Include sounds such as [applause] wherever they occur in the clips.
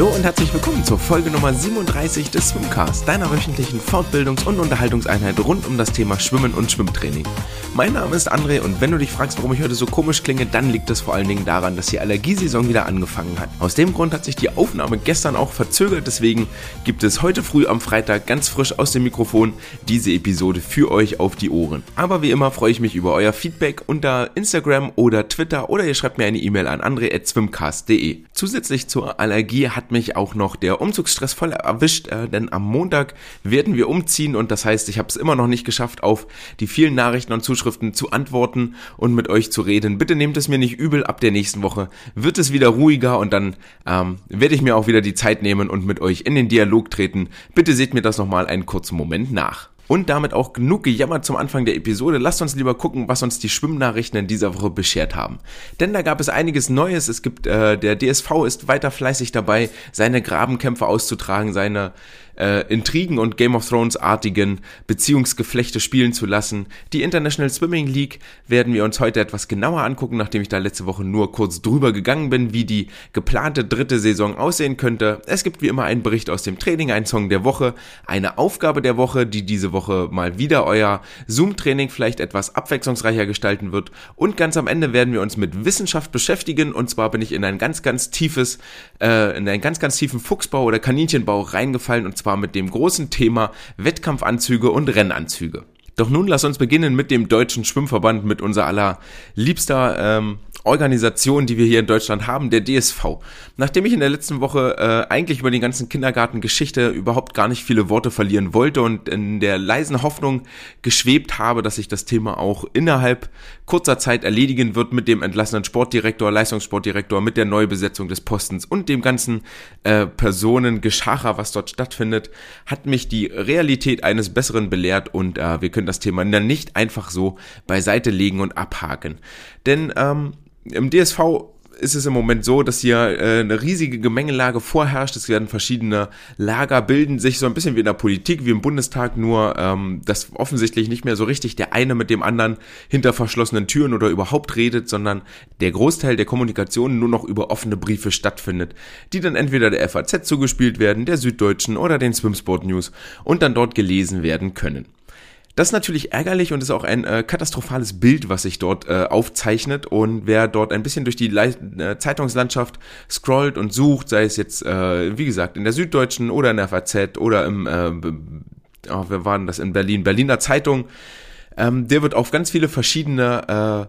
Hallo und herzlich willkommen zur Folge Nummer 37 des Swimcast, deiner wöchentlichen Fortbildungs- und Unterhaltungseinheit rund um das Thema Schwimmen und Schwimmtraining. Mein Name ist André und wenn du dich fragst, warum ich heute so komisch klinge, dann liegt es vor allen Dingen daran, dass die Allergiesaison wieder angefangen hat. Aus dem Grund hat sich die Aufnahme gestern auch verzögert, deswegen gibt es heute früh am Freitag ganz frisch aus dem Mikrofon diese Episode für euch auf die Ohren. Aber wie immer freue ich mich über euer Feedback unter Instagram oder Twitter oder ihr schreibt mir eine E-Mail an andre.swimcast.de. Zusätzlich zur Allergie hat mich auch noch der Umzugsstress voll erwischt, äh, denn am Montag werden wir umziehen und das heißt, ich habe es immer noch nicht geschafft, auf die vielen Nachrichten und Zuschriften zu antworten und mit euch zu reden. Bitte nehmt es mir nicht übel, ab der nächsten Woche wird es wieder ruhiger und dann ähm, werde ich mir auch wieder die Zeit nehmen und mit euch in den Dialog treten. Bitte seht mir das nochmal einen kurzen Moment nach. Und damit auch genug gejammert zum Anfang der Episode. Lasst uns lieber gucken, was uns die Schwimmnachrichten in dieser Woche beschert haben. Denn da gab es einiges Neues. Es gibt, äh, der DSV ist weiter fleißig dabei, seine Grabenkämpfe auszutragen, seine äh, Intrigen und Game of Thrones artigen Beziehungsgeflechte spielen zu lassen. Die International Swimming League werden wir uns heute etwas genauer angucken, nachdem ich da letzte Woche nur kurz drüber gegangen bin, wie die geplante dritte Saison aussehen könnte. Es gibt wie immer einen Bericht aus dem Training, einen Song der Woche, eine Aufgabe der Woche, die diese Woche mal wieder euer Zoom-Training vielleicht etwas abwechslungsreicher gestalten wird. Und ganz am Ende werden wir uns mit Wissenschaft beschäftigen. Und zwar bin ich in ein ganz, ganz tiefes, äh, in einen ganz, ganz tiefen Fuchsbau oder Kaninchenbau reingefallen und zwar zwar mit dem großen Thema Wettkampfanzüge und Rennanzüge. Doch nun lass uns beginnen mit dem Deutschen Schwimmverband, mit unser aller liebster ähm, Organisation, die wir hier in Deutschland haben, der DSV. Nachdem ich in der letzten Woche äh, eigentlich über die ganzen Kindergartengeschichte überhaupt gar nicht viele Worte verlieren wollte und in der leisen Hoffnung geschwebt habe, dass sich das Thema auch innerhalb kurzer Zeit erledigen wird mit dem entlassenen Sportdirektor, Leistungssportdirektor, mit der Neubesetzung des Postens und dem ganzen äh, Personengeschacher, was dort stattfindet, hat mich die Realität eines Besseren belehrt und äh, wir können das Thema dann nicht einfach so beiseite legen und abhaken. Denn ähm, im DSV ist es im Moment so, dass hier äh, eine riesige Gemengelage vorherrscht. Es werden verschiedene Lager bilden sich so ein bisschen wie in der Politik, wie im Bundestag, nur ähm, dass offensichtlich nicht mehr so richtig der eine mit dem anderen hinter verschlossenen Türen oder überhaupt redet, sondern der Großteil der Kommunikation nur noch über offene Briefe stattfindet, die dann entweder der FAZ zugespielt werden, der Süddeutschen oder den Swimsport News und dann dort gelesen werden können. Das ist natürlich ärgerlich und ist auch ein äh, katastrophales Bild, was sich dort äh, aufzeichnet. Und wer dort ein bisschen durch die Le äh, Zeitungslandschaft scrollt und sucht, sei es jetzt, äh, wie gesagt, in der Süddeutschen oder in der FAZ oder im, äh, oh, wer war denn das in Berlin, Berliner Zeitung, ähm, der wird auf ganz viele verschiedene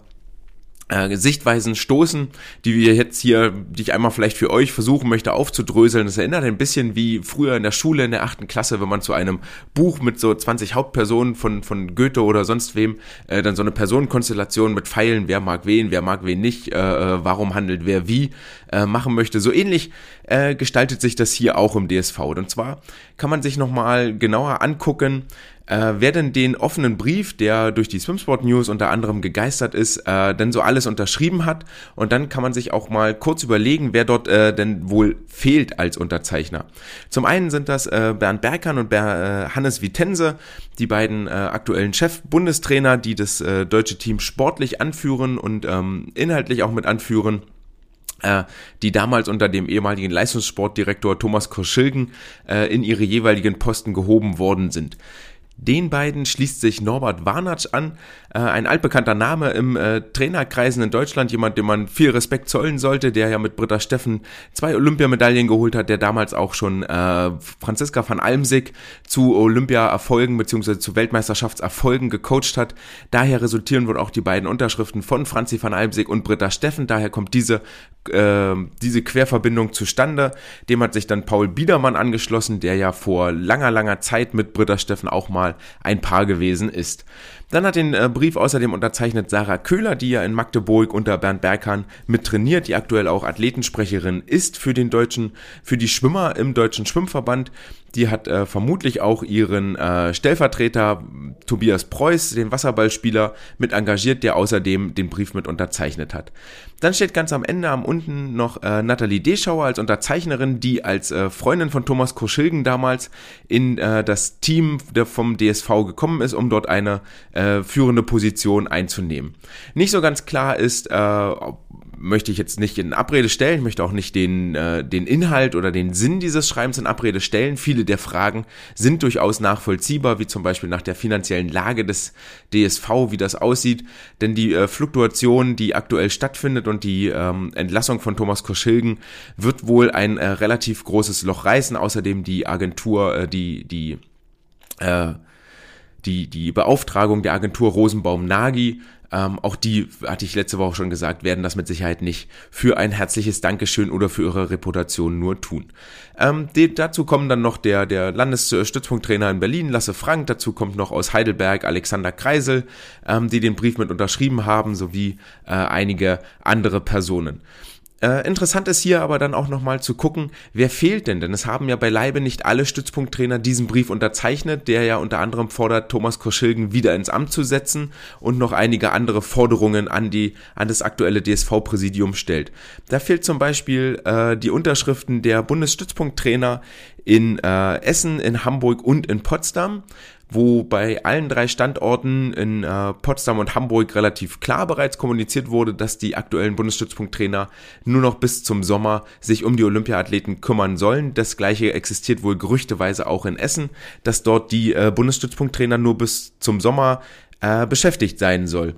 äh, Sichtweisen stoßen, die wir jetzt hier, die ich einmal vielleicht für euch versuchen möchte aufzudröseln. Das erinnert ein bisschen wie früher in der Schule in der achten Klasse, wenn man zu einem Buch mit so 20 Hauptpersonen von, von Goethe oder sonst wem, äh, dann so eine Personenkonstellation mit Pfeilen, wer mag wen, wer mag wen nicht, äh, äh warum handelt wer wie, äh, machen möchte. So ähnlich äh, gestaltet sich das hier auch im DSV. Und zwar kann man sich nochmal genauer angucken, äh, wer denn den offenen Brief, der durch die Swimsport News unter anderem gegeistert ist, äh, denn so alles unterschrieben hat. Und dann kann man sich auch mal kurz überlegen, wer dort äh, denn wohl fehlt als Unterzeichner. Zum einen sind das äh, Bernd Berkan und Ber äh, Hannes Vitense, die beiden äh, aktuellen Chef-Bundestrainer, die das äh, deutsche Team sportlich anführen und ähm, inhaltlich auch mit anführen äh, die damals unter dem ehemaligen Leistungssportdirektor Thomas Korschilgen äh, in ihre jeweiligen Posten gehoben worden sind. Den beiden schließt sich Norbert Warnatsch an, äh, ein altbekannter Name im äh, Trainerkreisen in Deutschland, jemand, dem man viel Respekt zollen sollte, der ja mit Britta Steffen zwei Olympiamedaillen geholt hat, der damals auch schon äh, Franziska van Almsig zu Olympia-Erfolgen bzw. zu Weltmeisterschaftserfolgen gecoacht hat. Daher resultieren wohl auch die beiden Unterschriften von Franzi van Almsig und Britta Steffen. Daher kommt diese äh, diese Querverbindung zustande. Dem hat sich dann Paul Biedermann angeschlossen, der ja vor langer, langer Zeit mit Britta Steffen auch mal ein Paar gewesen ist. Dann hat den äh, Brief außerdem unterzeichnet Sarah Köhler, die ja in Magdeburg unter Bernd Berghahn mit trainiert, die aktuell auch Athletensprecherin ist für den deutschen, für die Schwimmer im deutschen Schwimmverband. Die hat äh, vermutlich auch ihren äh, Stellvertreter Tobias Preuß, den Wasserballspieler, mit engagiert, der außerdem den Brief mit unterzeichnet hat. Dann steht ganz am Ende am unten noch äh, Nathalie Deschauer als Unterzeichnerin, die als äh, Freundin von Thomas Koschilgen damals in äh, das Team der, vom DSV gekommen ist, um dort eine äh, führende Position einzunehmen. Nicht so ganz klar ist, äh, möchte ich jetzt nicht in Abrede stellen, ich möchte auch nicht den, äh, den Inhalt oder den Sinn dieses Schreibens in Abrede stellen. Viele der Fragen sind durchaus nachvollziehbar, wie zum Beispiel nach der finanziellen Lage des DSV, wie das aussieht. Denn die äh, Fluktuation, die aktuell stattfindet und die ähm, Entlassung von Thomas Koschilgen wird wohl ein äh, relativ großes Loch reißen. Außerdem die Agentur, äh, die, die, äh, die, die Beauftragung der Agentur Rosenbaum-Nagy ähm, auch die, hatte ich letzte Woche schon gesagt, werden das mit Sicherheit nicht für ein herzliches Dankeschön oder für ihre Reputation nur tun. Ähm, die, dazu kommen dann noch der, der Landesstützpunkttrainer in Berlin, Lasse Frank, dazu kommt noch aus Heidelberg Alexander Kreisel, ähm, die den Brief mit unterschrieben haben, sowie äh, einige andere Personen. Äh, interessant ist hier aber dann auch nochmal zu gucken, wer fehlt denn? Denn es haben ja beileibe nicht alle Stützpunkttrainer diesen Brief unterzeichnet, der ja unter anderem fordert, Thomas Koschilgen wieder ins Amt zu setzen und noch einige andere Forderungen an die, an das aktuelle DSV-Präsidium stellt. Da fehlt zum Beispiel äh, die Unterschriften der Bundesstützpunkttrainer in äh, Essen, in Hamburg und in Potsdam wo bei allen drei Standorten in äh, Potsdam und Hamburg relativ klar bereits kommuniziert wurde, dass die aktuellen Bundesstützpunkttrainer nur noch bis zum Sommer sich um die Olympiaathleten kümmern sollen. Das gleiche existiert wohl gerüchteweise auch in Essen, dass dort die äh, Bundesstützpunkttrainer nur bis zum Sommer äh, beschäftigt sein soll.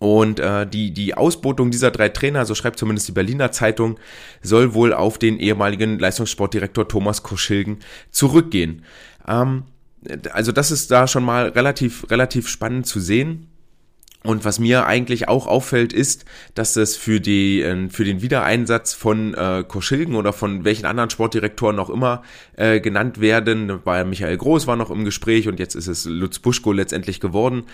Und äh, die, die Ausbotung dieser drei Trainer, so schreibt zumindest die Berliner Zeitung, soll wohl auf den ehemaligen Leistungssportdirektor Thomas Koschilgen zurückgehen. Ähm, also das ist da schon mal relativ, relativ spannend zu sehen. Und was mir eigentlich auch auffällt, ist, dass es für die äh, für den Wiedereinsatz von äh, Koschilgen oder von welchen anderen Sportdirektoren auch immer äh, genannt werden, bei Michael Groß war noch im Gespräch und jetzt ist es Lutz Buschko letztendlich geworden.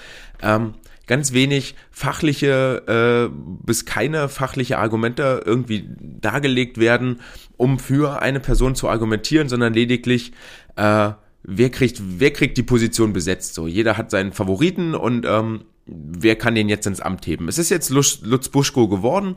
Ähm, ganz wenig fachliche äh, bis keine fachliche Argumente irgendwie dargelegt werden, um für eine Person zu argumentieren, sondern lediglich äh, wer kriegt, wer kriegt die Position besetzt. So, jeder hat seinen Favoriten und ähm, wer kann den jetzt ins Amt heben. Es ist jetzt Lutz, Lutz Buschko geworden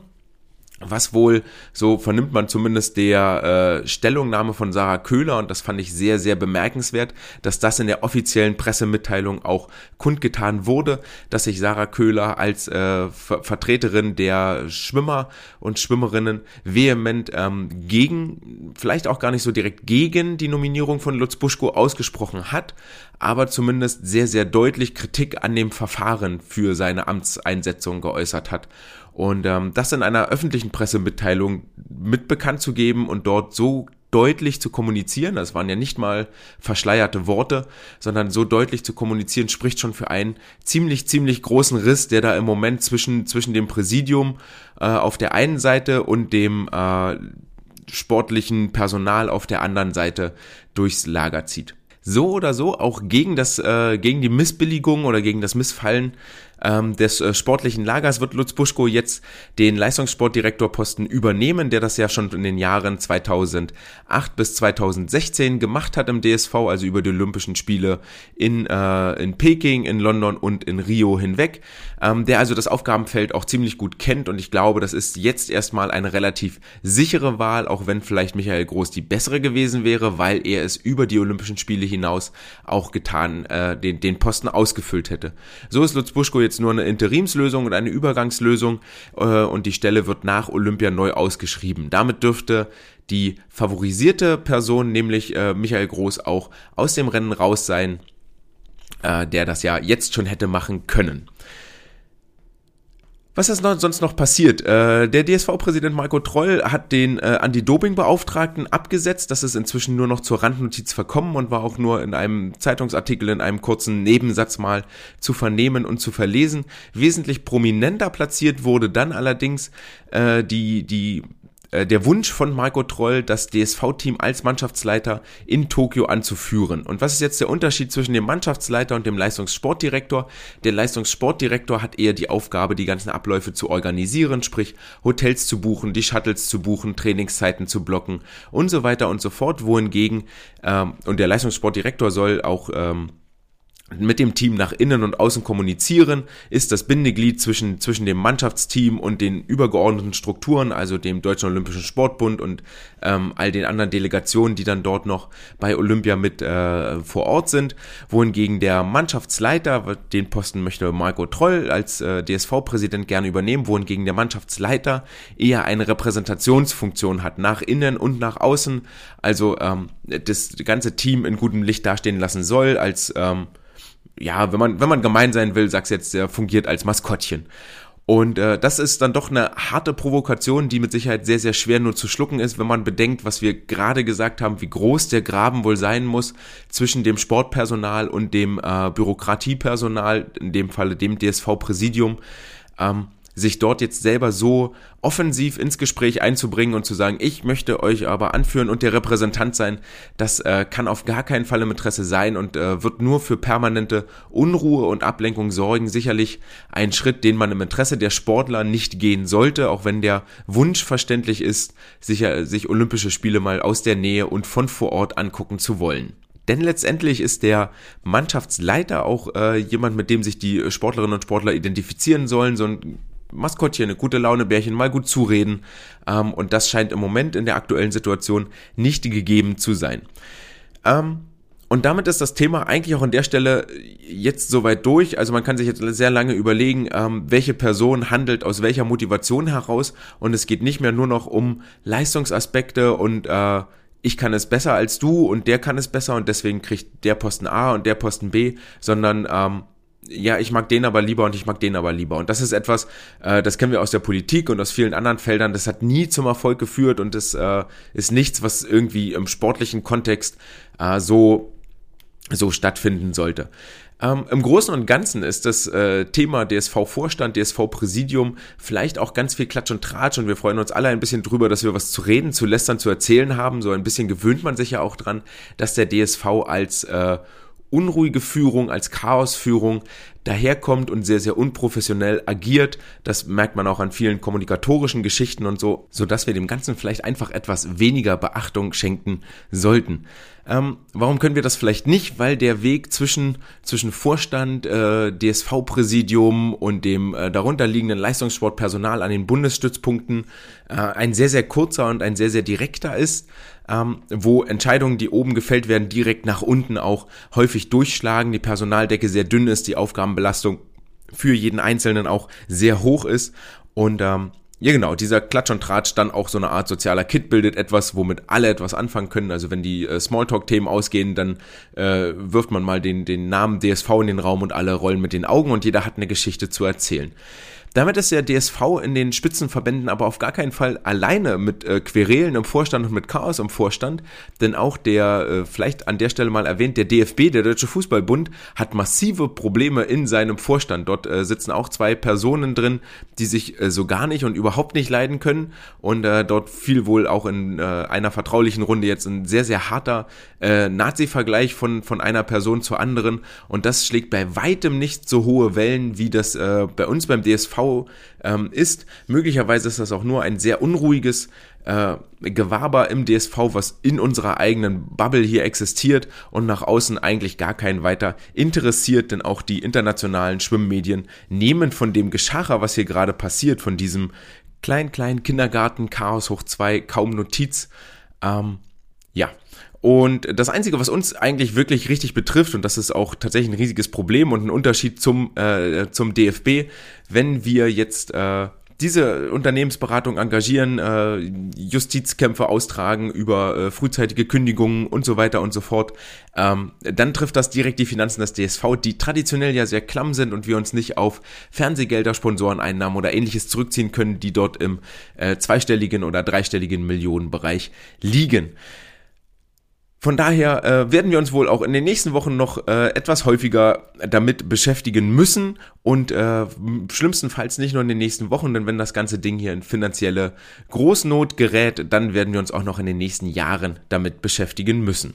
was wohl, so vernimmt man zumindest der äh, Stellungnahme von Sarah Köhler, und das fand ich sehr, sehr bemerkenswert, dass das in der offiziellen Pressemitteilung auch kundgetan wurde, dass sich Sarah Köhler als äh, Ver Vertreterin der Schwimmer und Schwimmerinnen vehement ähm, gegen, vielleicht auch gar nicht so direkt gegen die Nominierung von Lutz Buschko ausgesprochen hat, aber zumindest sehr, sehr deutlich Kritik an dem Verfahren für seine Amtseinsetzung geäußert hat. Und ähm, das in einer öffentlichen Pressemitteilung mit bekannt zu geben und dort so deutlich zu kommunizieren, das waren ja nicht mal verschleierte Worte, sondern so deutlich zu kommunizieren, spricht schon für einen ziemlich, ziemlich großen Riss, der da im Moment zwischen, zwischen dem Präsidium äh, auf der einen Seite und dem äh, sportlichen Personal auf der anderen Seite durchs Lager zieht. So oder so, auch gegen das, äh, gegen die Missbilligung oder gegen das Missfallen ähm, des äh, sportlichen Lagers wird Lutz Buschko jetzt den Leistungssportdirektorposten übernehmen, der das ja schon in den Jahren 2008 bis 2016 gemacht hat im DSV, also über die Olympischen Spiele in, äh, in Peking, in London und in Rio hinweg, ähm, der also das Aufgabenfeld auch ziemlich gut kennt und ich glaube, das ist jetzt erstmal eine relativ sichere Wahl, auch wenn vielleicht Michael Groß die bessere gewesen wäre, weil er es über die Olympischen Spiele hinaus auch getan, äh, den, den Posten ausgefüllt hätte. So ist Lutz Buschko jetzt nur eine Interimslösung und eine Übergangslösung äh, und die Stelle wird nach Olympia neu ausgeschrieben. Damit dürfte die favorisierte Person, nämlich äh, Michael Groß, auch aus dem Rennen raus sein, äh, der das ja jetzt schon hätte machen können. Was ist noch, sonst noch passiert? Äh, der DSV-Präsident Marco Troll hat den äh, Anti-Doping-Beauftragten abgesetzt. Das ist inzwischen nur noch zur Randnotiz verkommen und war auch nur in einem Zeitungsartikel in einem kurzen Nebensatz mal zu vernehmen und zu verlesen. Wesentlich prominenter platziert wurde dann allerdings äh, die, die äh, der Wunsch von Marco Troll, das DSV-Team als Mannschaftsleiter in Tokio anzuführen. Und was ist jetzt der Unterschied zwischen dem Mannschaftsleiter und dem Leistungssportdirektor? Der Leistungssportdirektor hat eher die Aufgabe, die ganzen Abläufe zu organisieren, sprich Hotels zu buchen, die Shuttles zu buchen, Trainingszeiten zu blocken und so weiter und so fort. Wohingegen, ähm, und der Leistungssportdirektor soll auch ähm, mit dem Team nach innen und außen kommunizieren, ist das Bindeglied zwischen, zwischen dem Mannschaftsteam und den übergeordneten Strukturen, also dem Deutschen Olympischen Sportbund und ähm, all den anderen Delegationen, die dann dort noch bei Olympia mit äh, vor Ort sind. Wohingegen der Mannschaftsleiter, den Posten möchte Marco Troll als äh, DSV-Präsident gerne übernehmen, wohingegen der Mannschaftsleiter eher eine Repräsentationsfunktion hat, nach innen und nach außen, also ähm, das ganze Team in gutem Licht dastehen lassen soll, als ähm, ja, wenn man, wenn man gemein sein will, sag's jetzt, der fungiert als Maskottchen. Und äh, das ist dann doch eine harte Provokation, die mit Sicherheit sehr, sehr schwer nur zu schlucken ist, wenn man bedenkt, was wir gerade gesagt haben, wie groß der Graben wohl sein muss zwischen dem Sportpersonal und dem äh, Bürokratiepersonal, in dem Falle dem DSV-Präsidium. Ähm, sich dort jetzt selber so offensiv ins Gespräch einzubringen und zu sagen, ich möchte euch aber anführen und der Repräsentant sein, das äh, kann auf gar keinen Fall im Interesse sein und äh, wird nur für permanente Unruhe und Ablenkung sorgen. Sicherlich ein Schritt, den man im Interesse der Sportler nicht gehen sollte, auch wenn der Wunsch verständlich ist, sicher, sich Olympische Spiele mal aus der Nähe und von vor Ort angucken zu wollen. Denn letztendlich ist der Mannschaftsleiter auch äh, jemand, mit dem sich die Sportlerinnen und Sportler identifizieren sollen, so ein Maskottchen, eine gute Laune Bärchen, mal gut zureden. Ähm, und das scheint im Moment in der aktuellen Situation nicht gegeben zu sein. Ähm, und damit ist das Thema eigentlich auch an der Stelle jetzt soweit durch. Also man kann sich jetzt sehr lange überlegen, ähm, welche Person handelt aus welcher Motivation heraus. Und es geht nicht mehr nur noch um Leistungsaspekte und äh, ich kann es besser als du und der kann es besser und deswegen kriegt der Posten A und der Posten B, sondern ähm, ja, ich mag den aber lieber und ich mag den aber lieber. Und das ist etwas, äh, das kennen wir aus der Politik und aus vielen anderen Feldern, das hat nie zum Erfolg geführt und das äh, ist nichts, was irgendwie im sportlichen Kontext äh, so, so stattfinden sollte. Ähm, Im Großen und Ganzen ist das äh, Thema DSV-Vorstand, DSV-Präsidium vielleicht auch ganz viel Klatsch und Tratsch und wir freuen uns alle ein bisschen drüber, dass wir was zu reden, zu lästern, zu erzählen haben. So ein bisschen gewöhnt man sich ja auch dran, dass der DSV als äh, unruhige Führung, als Chaosführung daherkommt und sehr, sehr unprofessionell agiert. Das merkt man auch an vielen kommunikatorischen Geschichten und so, so dass wir dem Ganzen vielleicht einfach etwas weniger Beachtung schenken sollten. Ähm, warum können wir das vielleicht nicht? Weil der Weg zwischen, zwischen Vorstand, äh, DSV-Präsidium und dem äh, darunterliegenden Leistungssportpersonal an den Bundesstützpunkten äh, ein sehr, sehr kurzer und ein sehr, sehr direkter ist, ähm, wo Entscheidungen, die oben gefällt werden, direkt nach unten auch häufig durchschlagen, die Personaldecke sehr dünn ist, die Aufgabenbelastung für jeden Einzelnen auch sehr hoch ist und ähm, ja, genau, dieser Klatsch und Tratsch dann auch so eine Art sozialer Kit bildet, etwas, womit alle etwas anfangen können. Also wenn die äh, Smalltalk-Themen ausgehen, dann äh, wirft man mal den, den Namen DSV in den Raum und alle rollen mit den Augen und jeder hat eine Geschichte zu erzählen. Damit ist der DSV in den Spitzenverbänden aber auf gar keinen Fall alleine mit äh, Querelen im Vorstand und mit Chaos im Vorstand, denn auch der, äh, vielleicht an der Stelle mal erwähnt, der DFB, der Deutsche Fußballbund, hat massive Probleme in seinem Vorstand. Dort äh, sitzen auch zwei Personen drin, die sich äh, so gar nicht und überhaupt nicht leiden können. Und äh, dort fiel wohl auch in äh, einer vertraulichen Runde jetzt ein sehr, sehr harter Nazi-Vergleich von, von einer Person zur anderen. Und das schlägt bei weitem nicht so hohe Wellen, wie das bei uns beim DSV ähm, ist. Möglicherweise ist das auch nur ein sehr unruhiges äh, Gewaber im DSV, was in unserer eigenen Bubble hier existiert und nach außen eigentlich gar keinen weiter interessiert, denn auch die internationalen Schwimmmedien nehmen von dem Geschacher, was hier gerade passiert, von diesem kleinen, kleinen Kindergarten, Chaos hoch zwei, kaum Notiz. Ähm, und das Einzige, was uns eigentlich wirklich richtig betrifft, und das ist auch tatsächlich ein riesiges Problem und ein Unterschied zum, äh, zum DFB, wenn wir jetzt äh, diese Unternehmensberatung engagieren, äh, Justizkämpfe austragen über äh, frühzeitige Kündigungen und so weiter und so fort, ähm, dann trifft das direkt die Finanzen des DSV, die traditionell ja sehr klamm sind und wir uns nicht auf Fernsehgelder, Sponsoreneinnahmen oder ähnliches zurückziehen können, die dort im äh, zweistelligen oder dreistelligen Millionenbereich liegen. Von daher äh, werden wir uns wohl auch in den nächsten Wochen noch äh, etwas häufiger damit beschäftigen müssen und äh, schlimmstenfalls nicht nur in den nächsten Wochen, denn wenn das ganze Ding hier in finanzielle Großnot gerät, dann werden wir uns auch noch in den nächsten Jahren damit beschäftigen müssen.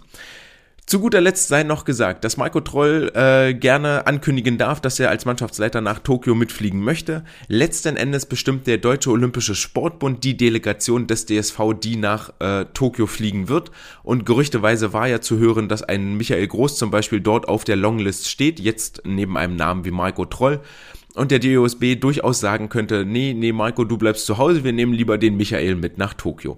Zu guter Letzt sei noch gesagt, dass Marco Troll äh, gerne ankündigen darf, dass er als Mannschaftsleiter nach Tokio mitfliegen möchte. Letzten Endes bestimmt der Deutsche Olympische Sportbund die Delegation des DSV, die nach äh, Tokio fliegen wird. Und gerüchteweise war ja zu hören, dass ein Michael Groß zum Beispiel dort auf der Longlist steht, jetzt neben einem Namen wie Marco Troll und der DOSB durchaus sagen könnte, nee, nee, Marco, du bleibst zu Hause, wir nehmen lieber den Michael mit nach Tokio.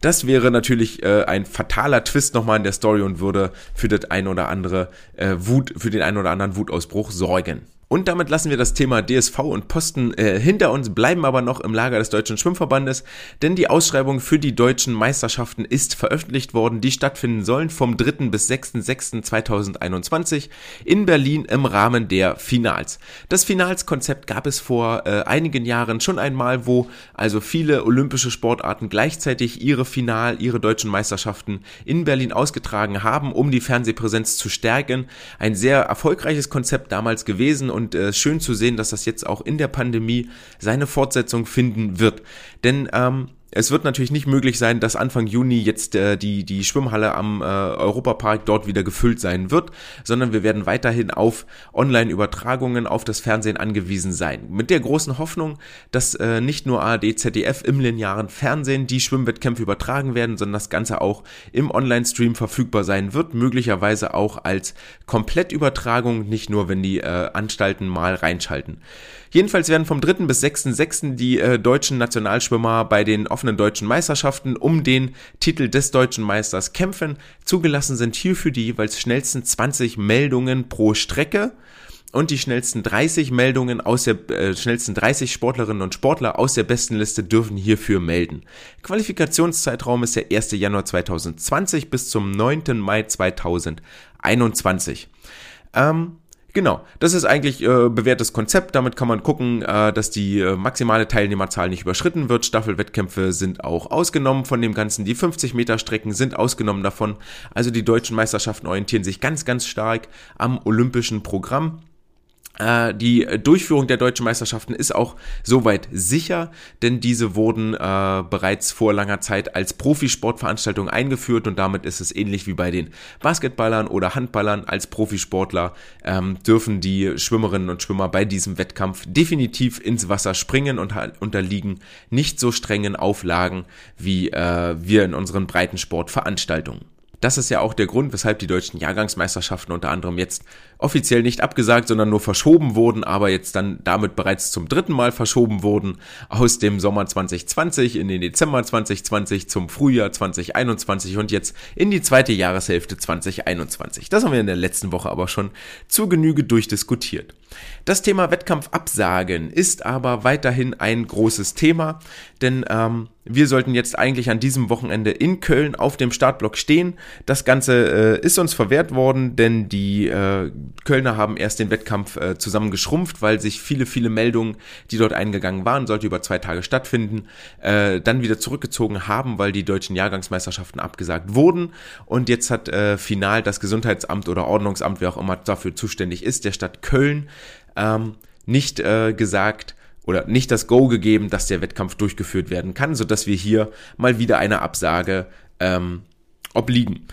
Das wäre natürlich äh, ein fataler Twist nochmal in der Story und würde für das ein oder andere äh, Wut, für den ein oder anderen Wutausbruch sorgen. Und damit lassen wir das Thema DSV und Posten äh, hinter uns, bleiben aber noch im Lager des Deutschen Schwimmverbandes, denn die Ausschreibung für die deutschen Meisterschaften ist veröffentlicht worden, die stattfinden sollen vom 3. bis 6.6.2021 in Berlin im Rahmen der Finals. Das Finalskonzept gab es vor äh, einigen Jahren schon einmal, wo also viele olympische Sportarten gleichzeitig ihre Final, ihre deutschen Meisterschaften in Berlin ausgetragen haben, um die Fernsehpräsenz zu stärken. Ein sehr erfolgreiches Konzept damals gewesen und äh, schön zu sehen, dass das jetzt auch in der Pandemie seine Fortsetzung finden wird. Denn ähm, es wird natürlich nicht möglich sein, dass Anfang Juni jetzt äh, die, die Schwimmhalle am äh, Europapark dort wieder gefüllt sein wird, sondern wir werden weiterhin auf Online-Übertragungen auf das Fernsehen angewiesen sein. Mit der großen Hoffnung, dass äh, nicht nur ARD, ZDF im linearen Fernsehen die Schwimmwettkämpfe übertragen werden, sondern das Ganze auch im Online-Stream verfügbar sein wird, möglicherweise auch als Komplettübertragung, nicht nur wenn die äh, Anstalten mal reinschalten. Jedenfalls werden vom 3. bis 6.6. die äh, deutschen Nationalschwimmer bei den offenen deutschen Meisterschaften um den Titel des deutschen Meisters kämpfen. Zugelassen sind hierfür die jeweils schnellsten 20 Meldungen pro Strecke und die schnellsten 30 Meldungen aus der äh, schnellsten 30 Sportlerinnen und Sportler aus der besten Liste dürfen hierfür melden. Qualifikationszeitraum ist der 1. Januar 2020 bis zum 9. Mai 2021. Ähm, Genau, das ist eigentlich äh, bewährtes Konzept. Damit kann man gucken, äh, dass die äh, maximale Teilnehmerzahl nicht überschritten wird. Staffelwettkämpfe sind auch ausgenommen von dem Ganzen. Die 50 Meter Strecken sind ausgenommen davon. Also die deutschen Meisterschaften orientieren sich ganz, ganz stark am olympischen Programm. Äh, die Durchführung der deutschen Meisterschaften ist auch soweit sicher, denn diese wurden äh, bereits vor langer Zeit als Profisportveranstaltung eingeführt und damit ist es ähnlich wie bei den Basketballern oder Handballern. Als Profisportler ähm, dürfen die Schwimmerinnen und Schwimmer bei diesem Wettkampf definitiv ins Wasser springen und unterliegen nicht so strengen Auflagen wie äh, wir in unseren Breitensportveranstaltungen. Das ist ja auch der Grund, weshalb die deutschen Jahrgangsmeisterschaften unter anderem jetzt offiziell nicht abgesagt, sondern nur verschoben wurden, aber jetzt dann damit bereits zum dritten Mal verschoben wurden aus dem Sommer 2020 in den Dezember 2020 zum Frühjahr 2021 und jetzt in die zweite Jahreshälfte 2021. Das haben wir in der letzten Woche aber schon zu Genüge durchdiskutiert. Das Thema Wettkampfabsagen ist aber weiterhin ein großes Thema, denn ähm, wir sollten jetzt eigentlich an diesem Wochenende in Köln auf dem Startblock stehen. Das Ganze äh, ist uns verwehrt worden, denn die äh, Kölner haben erst den Wettkampf äh, zusammen weil sich viele, viele Meldungen, die dort eingegangen waren, sollte über zwei Tage stattfinden, äh, dann wieder zurückgezogen haben, weil die deutschen Jahrgangsmeisterschaften abgesagt wurden. Und jetzt hat äh, final das Gesundheitsamt oder Ordnungsamt, wer auch immer dafür zuständig ist, der Stadt Köln, ähm, nicht äh, gesagt, oder nicht das Go gegeben, dass der Wettkampf durchgeführt werden kann, sodass wir hier mal wieder eine Absage ähm, obliegen.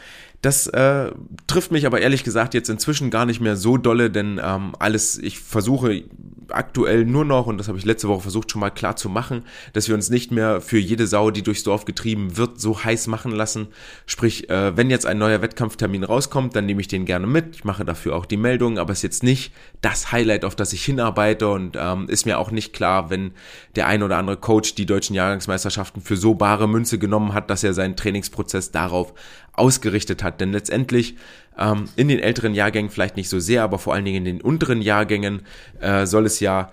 Das äh, trifft mich aber ehrlich gesagt jetzt inzwischen gar nicht mehr so dolle, denn ähm, alles, ich versuche aktuell nur noch, und das habe ich letzte Woche versucht schon mal klar zu machen, dass wir uns nicht mehr für jede Sau, die durchs Dorf getrieben wird, so heiß machen lassen. Sprich, äh, wenn jetzt ein neuer Wettkampftermin rauskommt, dann nehme ich den gerne mit. Ich mache dafür auch die Meldung, aber es ist jetzt nicht das Highlight, auf das ich hinarbeite und ähm, ist mir auch nicht klar, wenn der ein oder andere Coach die deutschen Jahrgangsmeisterschaften für so bare Münze genommen hat, dass er seinen Trainingsprozess darauf ausgerichtet hat. Denn letztendlich ähm, in den älteren Jahrgängen vielleicht nicht so sehr, aber vor allen Dingen in den unteren Jahrgängen äh, soll es ja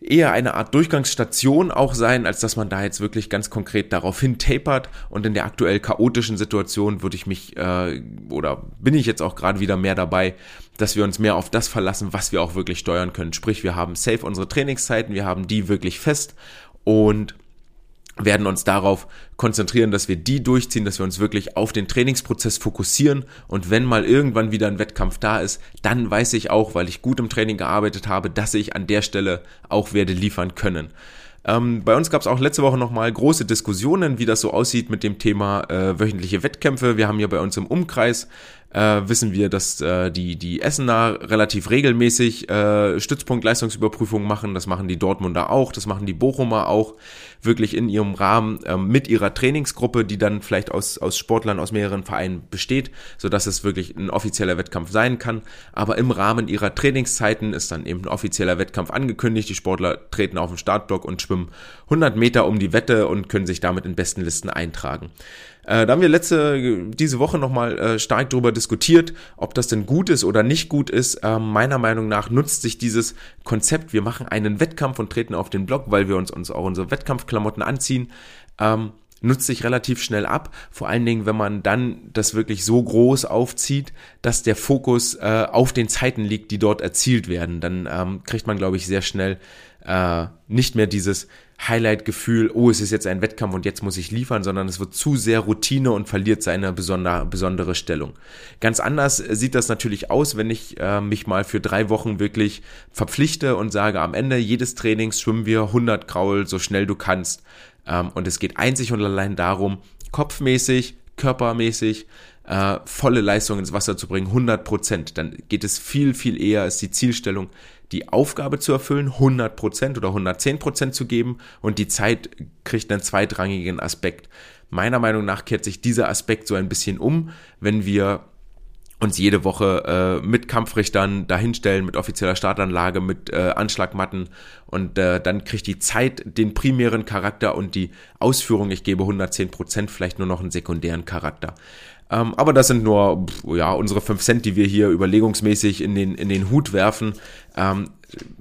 eher eine Art Durchgangsstation auch sein, als dass man da jetzt wirklich ganz konkret darauf hin tapert. Und in der aktuell chaotischen Situation würde ich mich äh, oder bin ich jetzt auch gerade wieder mehr dabei, dass wir uns mehr auf das verlassen, was wir auch wirklich steuern können. Sprich, wir haben safe unsere Trainingszeiten, wir haben die wirklich fest und werden uns darauf konzentrieren, dass wir die durchziehen, dass wir uns wirklich auf den Trainingsprozess fokussieren und wenn mal irgendwann wieder ein Wettkampf da ist, dann weiß ich auch, weil ich gut im Training gearbeitet habe, dass ich an der Stelle auch werde liefern können. Ähm, bei uns gab es auch letzte Woche nochmal große Diskussionen, wie das so aussieht mit dem Thema äh, wöchentliche Wettkämpfe. Wir haben hier bei uns im Umkreis äh, wissen wir, dass äh, die, die Essener relativ regelmäßig äh, Stützpunktleistungsüberprüfungen machen. Das machen die Dortmunder auch, das machen die Bochumer auch, wirklich in ihrem Rahmen äh, mit ihrer Trainingsgruppe, die dann vielleicht aus, aus Sportlern aus mehreren Vereinen besteht, sodass es wirklich ein offizieller Wettkampf sein kann. Aber im Rahmen ihrer Trainingszeiten ist dann eben ein offizieller Wettkampf angekündigt. Die Sportler treten auf den Startblock und schwimmen 100 Meter um die Wette und können sich damit in besten Listen eintragen. Äh, da haben wir letzte, diese Woche nochmal äh, stark darüber diskutiert, ob das denn gut ist oder nicht gut ist. Äh, meiner Meinung nach nutzt sich dieses Konzept, wir machen einen Wettkampf und treten auf den Block, weil wir uns, uns auch unsere Wettkampfklamotten anziehen, ähm, nutzt sich relativ schnell ab. Vor allen Dingen, wenn man dann das wirklich so groß aufzieht, dass der Fokus äh, auf den Zeiten liegt, die dort erzielt werden. Dann ähm, kriegt man, glaube ich, sehr schnell äh, nicht mehr dieses Highlight-Gefühl, oh, es ist jetzt ein Wettkampf und jetzt muss ich liefern, sondern es wird zu sehr Routine und verliert seine besonder, besondere Stellung. Ganz anders sieht das natürlich aus, wenn ich äh, mich mal für drei Wochen wirklich verpflichte und sage, am Ende jedes Trainings schwimmen wir 100 Kraul so schnell du kannst. Ähm, und es geht einzig und allein darum, kopfmäßig, körpermäßig, äh, volle Leistung ins Wasser zu bringen, 100 Prozent. Dann geht es viel, viel eher, ist die Zielstellung, die Aufgabe zu erfüllen, 100% oder 110% zu geben und die Zeit kriegt einen zweitrangigen Aspekt. Meiner Meinung nach kehrt sich dieser Aspekt so ein bisschen um, wenn wir uns jede Woche äh, mit Kampfrichtern dahinstellen, mit offizieller Startanlage, mit äh, Anschlagmatten und äh, dann kriegt die Zeit den primären Charakter und die Ausführung, ich gebe 110%, vielleicht nur noch einen sekundären Charakter. Ähm, aber das sind nur ja, unsere 5 Cent, die wir hier überlegungsmäßig in den, in den Hut werfen. Ähm,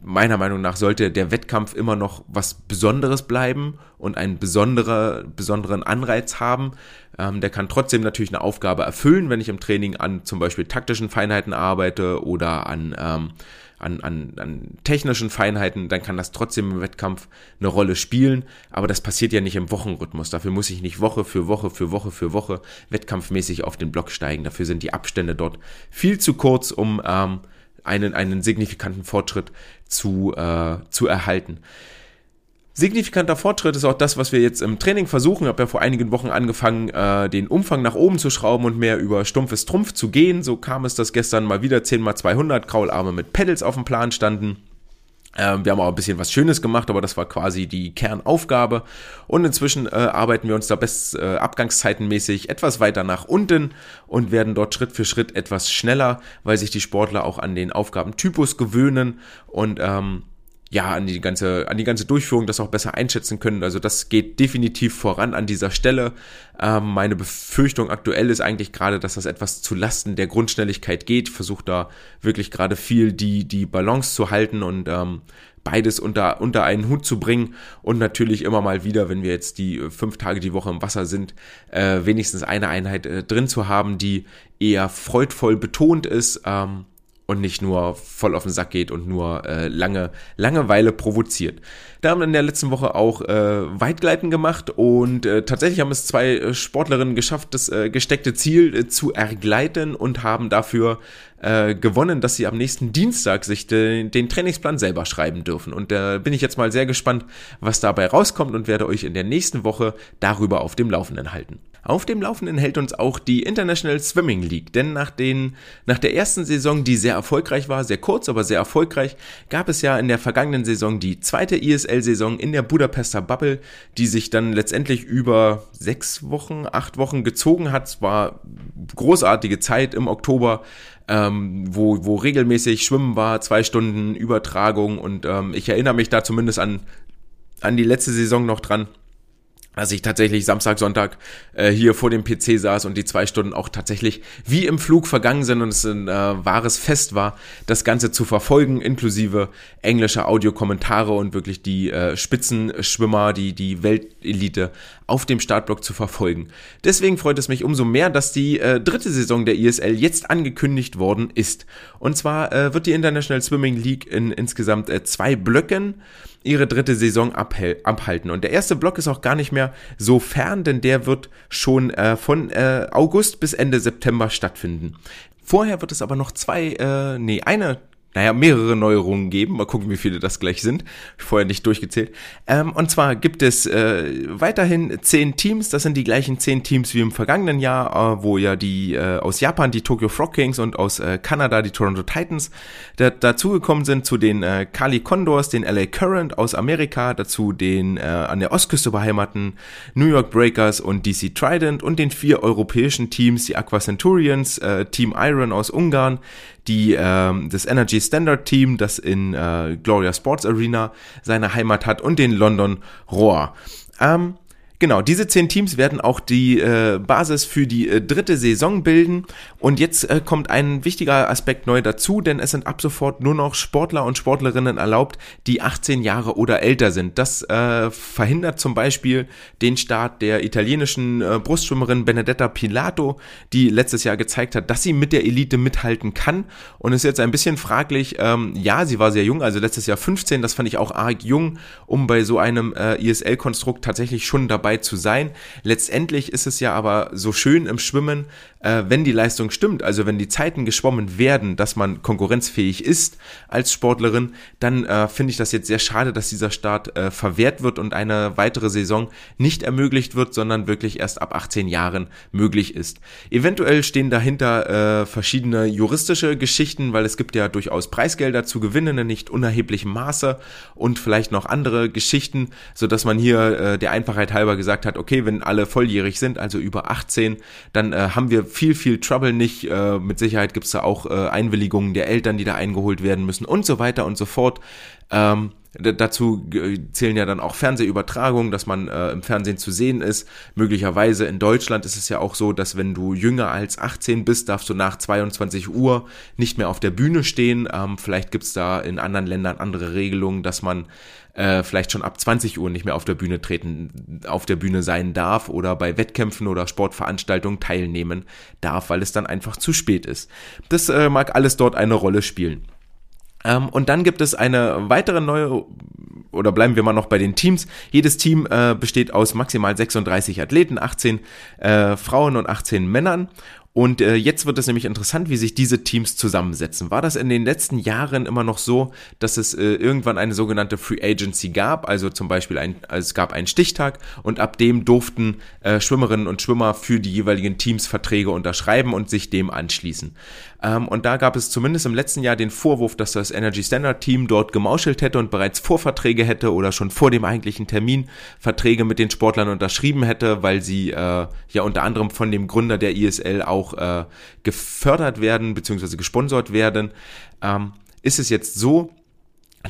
meiner Meinung nach sollte der Wettkampf immer noch was Besonderes bleiben und einen besonderer, besonderen Anreiz haben. Ähm, der kann trotzdem natürlich eine Aufgabe erfüllen, wenn ich im Training an zum Beispiel taktischen Feinheiten arbeite oder an ähm, an, an, an technischen Feinheiten, dann kann das trotzdem im Wettkampf eine Rolle spielen. Aber das passiert ja nicht im Wochenrhythmus. Dafür muss ich nicht Woche für Woche für Woche für Woche wettkampfmäßig auf den Block steigen. Dafür sind die Abstände dort viel zu kurz, um ähm, einen, einen signifikanten Fortschritt zu, äh, zu erhalten. Signifikanter Fortschritt ist auch das, was wir jetzt im Training versuchen. Ich habe ja vor einigen Wochen angefangen, äh, den Umfang nach oben zu schrauben und mehr über stumpfes Trumpf zu gehen. So kam es, dass gestern mal wieder 10x200 Kraularme mit Pedals auf dem Plan standen. Ähm, wir haben auch ein bisschen was Schönes gemacht, aber das war quasi die Kernaufgabe. Und inzwischen äh, arbeiten wir uns da best äh, abgangszeitenmäßig etwas weiter nach unten und werden dort Schritt für Schritt etwas schneller, weil sich die Sportler auch an den Aufgabentypus gewöhnen und ähm, ja, an die ganze, an die ganze Durchführung das auch besser einschätzen können. Also das geht definitiv voran an dieser Stelle. Ähm, meine Befürchtung aktuell ist eigentlich gerade, dass das etwas zu Lasten der Grundschnelligkeit geht. Ich versuche da wirklich gerade viel die, die Balance zu halten und ähm, beides unter, unter einen Hut zu bringen und natürlich immer mal wieder, wenn wir jetzt die fünf Tage die Woche im Wasser sind, äh, wenigstens eine Einheit äh, drin zu haben, die eher freudvoll betont ist. Ähm, und nicht nur voll auf den Sack geht und nur äh, lange Langeweile provoziert. Da haben wir in der letzten Woche auch äh, Weitgleiten gemacht und äh, tatsächlich haben es zwei äh, Sportlerinnen geschafft, das äh, gesteckte Ziel äh, zu ergleiten und haben dafür äh, gewonnen, dass sie am nächsten Dienstag sich de, den Trainingsplan selber schreiben dürfen. Und da äh, bin ich jetzt mal sehr gespannt, was dabei rauskommt und werde euch in der nächsten Woche darüber auf dem Laufenden halten. Auf dem Laufenden hält uns auch die International Swimming League, denn nach, den, nach der ersten Saison, die sehr erfolgreich war, sehr kurz, aber sehr erfolgreich, gab es ja in der vergangenen Saison die zweite ISL-Saison in der Budapester Bubble, die sich dann letztendlich über sechs Wochen, acht Wochen gezogen hat. Es war großartige Zeit im Oktober, ähm, wo, wo regelmäßig Schwimmen war, zwei Stunden Übertragung und ähm, ich erinnere mich da zumindest an, an die letzte Saison noch dran dass ich tatsächlich Samstag, Sonntag äh, hier vor dem PC saß und die zwei Stunden auch tatsächlich wie im Flug vergangen sind und es ein äh, wahres Fest war, das Ganze zu verfolgen, inklusive englischer Audiokommentare und wirklich die äh, Spitzenschwimmer, die, die Weltelite auf dem Startblock zu verfolgen. Deswegen freut es mich umso mehr, dass die äh, dritte Saison der ISL jetzt angekündigt worden ist. Und zwar äh, wird die International Swimming League in insgesamt äh, zwei Blöcken ihre dritte Saison abhalten. Und der erste Block ist auch gar nicht mehr so fern, denn der wird schon äh, von äh, August bis Ende September stattfinden. Vorher wird es aber noch zwei, äh, nee, eine naja, mehrere Neuerungen geben. Mal gucken, wie viele das gleich sind. Vorher nicht durchgezählt. Ähm, und zwar gibt es äh, weiterhin zehn Teams. Das sind die gleichen zehn Teams wie im vergangenen Jahr, äh, wo ja die äh, aus Japan die Tokyo Frog Kings und aus äh, Kanada die Toronto Titans da, dazugekommen sind zu den äh, Kali Condors, den LA Current aus Amerika, dazu den äh, an der Ostküste beheimaten New York Breakers und DC Trident und den vier europäischen Teams, die Aqua Centurions, äh, Team Iron aus Ungarn, die ähm, das Energy Standard Team, das in äh, Gloria Sports Arena seine Heimat hat und den London Roar. Ähm, Genau, diese zehn Teams werden auch die äh, Basis für die äh, dritte Saison bilden. Und jetzt äh, kommt ein wichtiger Aspekt neu dazu, denn es sind ab sofort nur noch Sportler und Sportlerinnen erlaubt, die 18 Jahre oder älter sind. Das äh, verhindert zum Beispiel den Start der italienischen äh, Brustschwimmerin Benedetta Pilato, die letztes Jahr gezeigt hat, dass sie mit der Elite mithalten kann. Und ist jetzt ein bisschen fraglich, ähm, ja, sie war sehr jung, also letztes Jahr 15, das fand ich auch arg jung, um bei so einem äh, ISL-Konstrukt tatsächlich schon dabei dabei zu sein. Letztendlich ist es ja aber so schön im Schwimmen, äh, wenn die Leistung stimmt, also wenn die Zeiten geschwommen werden, dass man konkurrenzfähig ist als Sportlerin, dann äh, finde ich das jetzt sehr schade, dass dieser Start äh, verwehrt wird und eine weitere Saison nicht ermöglicht wird, sondern wirklich erst ab 18 Jahren möglich ist. Eventuell stehen dahinter äh, verschiedene juristische Geschichten, weil es gibt ja durchaus Preisgelder zu gewinnen in nicht unerheblichem Maße und vielleicht noch andere Geschichten, so dass man hier äh, der Einfachheit halber gesagt hat, okay, wenn alle volljährig sind, also über 18, dann äh, haben wir viel, viel Trouble nicht. Äh, mit Sicherheit gibt es da auch äh, Einwilligungen der Eltern, die da eingeholt werden müssen und so weiter und so fort. Ähm, Dazu zählen ja dann auch Fernsehübertragungen, dass man äh, im Fernsehen zu sehen ist. Möglicherweise in Deutschland ist es ja auch so, dass wenn du jünger als 18 bist, darfst du nach 22 Uhr nicht mehr auf der Bühne stehen. Ähm, vielleicht gibt's da in anderen Ländern andere Regelungen, dass man äh, vielleicht schon ab 20 Uhr nicht mehr auf der Bühne treten, auf der Bühne sein darf oder bei Wettkämpfen oder Sportveranstaltungen teilnehmen darf, weil es dann einfach zu spät ist. Das äh, mag alles dort eine Rolle spielen. Ähm, und dann gibt es eine weitere neue, oder bleiben wir mal noch bei den Teams. Jedes Team äh, besteht aus maximal 36 Athleten, 18 äh, Frauen und 18 Männern. Und äh, jetzt wird es nämlich interessant, wie sich diese Teams zusammensetzen. War das in den letzten Jahren immer noch so, dass es äh, irgendwann eine sogenannte Free Agency gab? Also zum Beispiel ein, also es gab einen Stichtag und ab dem durften äh, Schwimmerinnen und Schwimmer für die jeweiligen Teams Verträge unterschreiben und sich dem anschließen. Ähm, und da gab es zumindest im letzten Jahr den Vorwurf, dass das Energy Standard Team dort gemauschelt hätte und bereits Vorverträge hätte oder schon vor dem eigentlichen Termin Verträge mit den Sportlern unterschrieben hätte, weil sie äh, ja unter anderem von dem Gründer der ISL auch äh, gefördert werden bzw. gesponsert werden. Ähm, ist es jetzt so,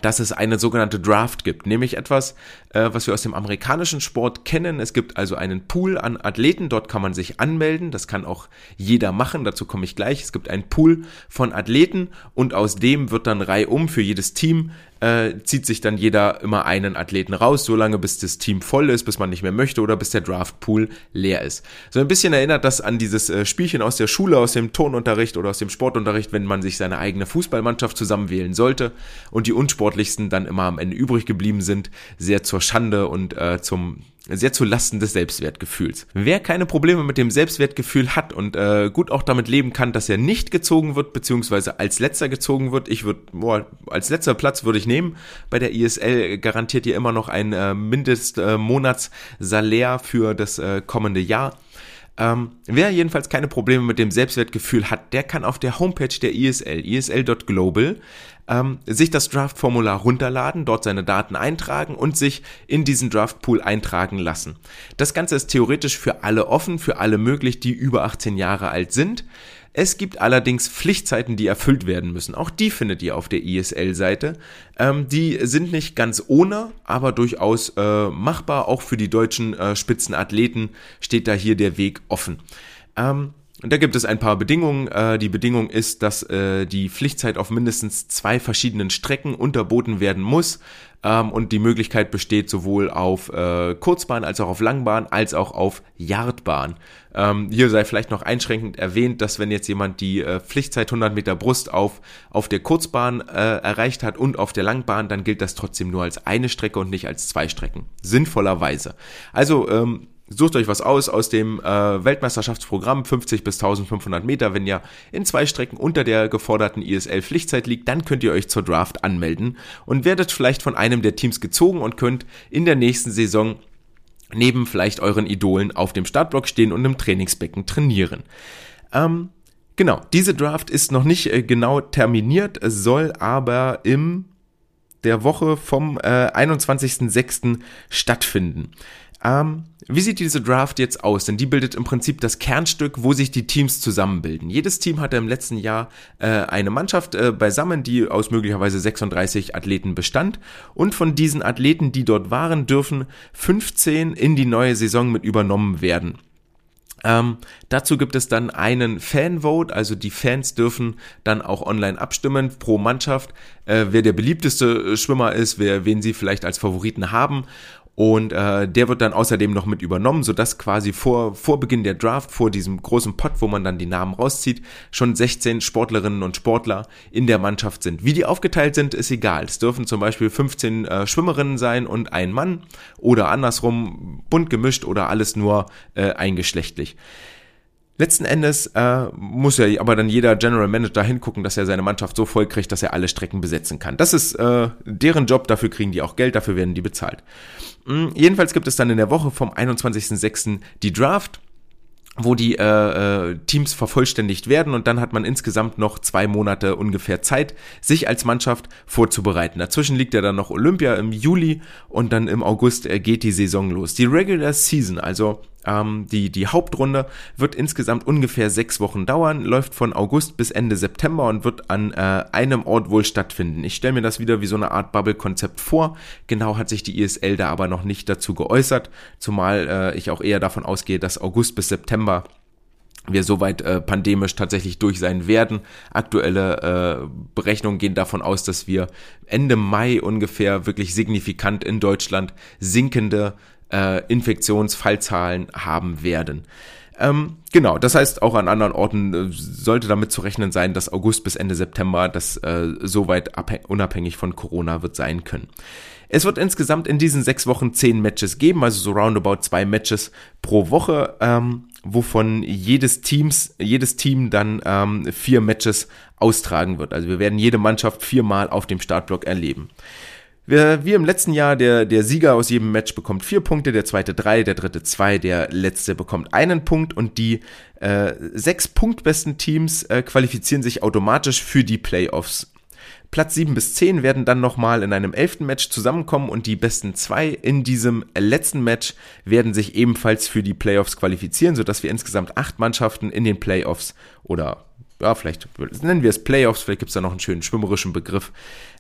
dass es eine sogenannte Draft gibt, nämlich etwas, äh, was wir aus dem amerikanischen Sport kennen. Es gibt also einen Pool an Athleten, dort kann man sich anmelden, das kann auch jeder machen, dazu komme ich gleich. Es gibt einen Pool von Athleten und aus dem wird dann reihum für jedes Team äh, zieht sich dann jeder immer einen Athleten raus, solange bis das Team voll ist, bis man nicht mehr möchte oder bis der Draftpool leer ist. So ein bisschen erinnert das an dieses äh, Spielchen aus der Schule, aus dem Turnunterricht oder aus dem Sportunterricht, wenn man sich seine eigene Fußballmannschaft zusammenwählen sollte und die unsportlichsten dann immer am Ende übrig geblieben sind, sehr zur Schande und äh, zum sehr zu Lasten des Selbstwertgefühls. Wer keine Probleme mit dem Selbstwertgefühl hat und äh, gut auch damit leben kann, dass er nicht gezogen wird, beziehungsweise als letzter gezogen wird, ich würde, als letzter Platz würde ich nehmen. Bei der ISL garantiert ihr immer noch ein äh, Mindestmonatssalär äh, für das äh, kommende Jahr. Ähm, wer jedenfalls keine Probleme mit dem Selbstwertgefühl hat, der kann auf der Homepage der ISL, isl.global, ähm, sich das Draft-Formular runterladen, dort seine Daten eintragen und sich in diesen Draft-Pool eintragen lassen. Das Ganze ist theoretisch für alle offen, für alle möglich, die über 18 Jahre alt sind. Es gibt allerdings Pflichtzeiten, die erfüllt werden müssen. Auch die findet ihr auf der ISL-Seite. Ähm, die sind nicht ganz ohne, aber durchaus äh, machbar. Auch für die deutschen äh, Spitzenathleten steht da hier der Weg offen. Ähm, und da gibt es ein paar Bedingungen. Äh, die Bedingung ist, dass äh, die Pflichtzeit auf mindestens zwei verschiedenen Strecken unterboten werden muss. Ähm, und die Möglichkeit besteht sowohl auf äh, Kurzbahn als auch auf Langbahn als auch auf Yardbahn. Ähm, hier sei vielleicht noch einschränkend erwähnt, dass wenn jetzt jemand die Pflichtzeit 100 Meter Brust auf, auf der Kurzbahn erreicht hat und auf der Langbahn, dann gilt das trotzdem nur als eine Strecke und nicht als zwei Strecken. Sinnvollerweise. Also, ähm, sucht euch was aus aus dem äh, Weltmeisterschaftsprogramm 50 bis 1500 Meter. Wenn ihr in zwei Strecken unter der geforderten ISL-Pflichtzeit liegt, dann könnt ihr euch zur Draft anmelden und werdet vielleicht von einem der Teams gezogen und könnt in der nächsten Saison neben vielleicht euren Idolen auf dem Startblock stehen und im Trainingsbecken trainieren. Ähm, genau, diese Draft ist noch nicht äh, genau terminiert, soll aber im der Woche vom äh, 21.06. stattfinden. Ähm, wie sieht diese Draft jetzt aus? Denn die bildet im Prinzip das Kernstück, wo sich die Teams zusammenbilden. Jedes Team hatte im letzten Jahr äh, eine Mannschaft äh, beisammen, die aus möglicherweise 36 Athleten bestand. Und von diesen Athleten, die dort waren, dürfen 15 in die neue Saison mit übernommen werden. Ähm, dazu gibt es dann einen Fanvote, also die Fans dürfen dann auch online abstimmen pro Mannschaft, äh, wer der beliebteste Schwimmer ist, wer wen sie vielleicht als Favoriten haben und äh, der wird dann außerdem noch mit übernommen, sodass quasi vor, vor Beginn der Draft, vor diesem großen Pot, wo man dann die Namen rauszieht, schon 16 Sportlerinnen und Sportler in der Mannschaft sind. Wie die aufgeteilt sind, ist egal. Es dürfen zum Beispiel 15 äh, Schwimmerinnen sein und ein Mann oder andersrum bunt gemischt oder alles nur äh, eingeschlechtlich. Letzten Endes äh, muss ja aber dann jeder General Manager hingucken, dass er seine Mannschaft so voll kriegt, dass er alle Strecken besetzen kann. Das ist äh, deren Job, dafür kriegen die auch Geld, dafür werden die bezahlt. Mhm, jedenfalls gibt es dann in der Woche vom 21.06. die Draft wo die äh, äh, Teams vervollständigt werden und dann hat man insgesamt noch zwei Monate ungefähr Zeit, sich als Mannschaft vorzubereiten. Dazwischen liegt ja dann noch Olympia im Juli und dann im August äh, geht die Saison los. Die Regular Season, also ähm, die, die Hauptrunde wird insgesamt ungefähr sechs Wochen dauern, läuft von August bis Ende September und wird an äh, einem Ort wohl stattfinden. Ich stelle mir das wieder wie so eine Art Bubble-Konzept vor. Genau hat sich die ISL da aber noch nicht dazu geäußert, zumal äh, ich auch eher davon ausgehe, dass August bis September wir soweit äh, pandemisch tatsächlich durch sein werden. Aktuelle äh, Berechnungen gehen davon aus, dass wir Ende Mai ungefähr wirklich signifikant in Deutschland sinkende äh, Infektionsfallzahlen haben werden. Ähm, genau, das heißt, auch an anderen Orten äh, sollte damit zu rechnen sein, dass August bis Ende September das äh, soweit unabhängig von Corona wird sein können. Es wird insgesamt in diesen sechs Wochen zehn Matches geben, also so roundabout zwei Matches pro Woche, ähm, wovon jedes Teams, jedes Team dann ähm, vier Matches austragen wird. Also wir werden jede Mannschaft viermal auf dem Startblock erleben. Wie im letzten Jahr, der, der Sieger aus jedem Match bekommt vier Punkte, der zweite drei, der dritte zwei, der letzte bekommt einen Punkt und die äh, sechs punktbesten Teams äh, qualifizieren sich automatisch für die Playoffs. Platz 7 bis 10 werden dann nochmal in einem elften Match zusammenkommen und die besten zwei in diesem letzten Match werden sich ebenfalls für die Playoffs qualifizieren, sodass wir insgesamt acht Mannschaften in den Playoffs oder ja, vielleicht nennen wir es Playoffs, vielleicht gibt es da noch einen schönen schwimmerischen Begriff,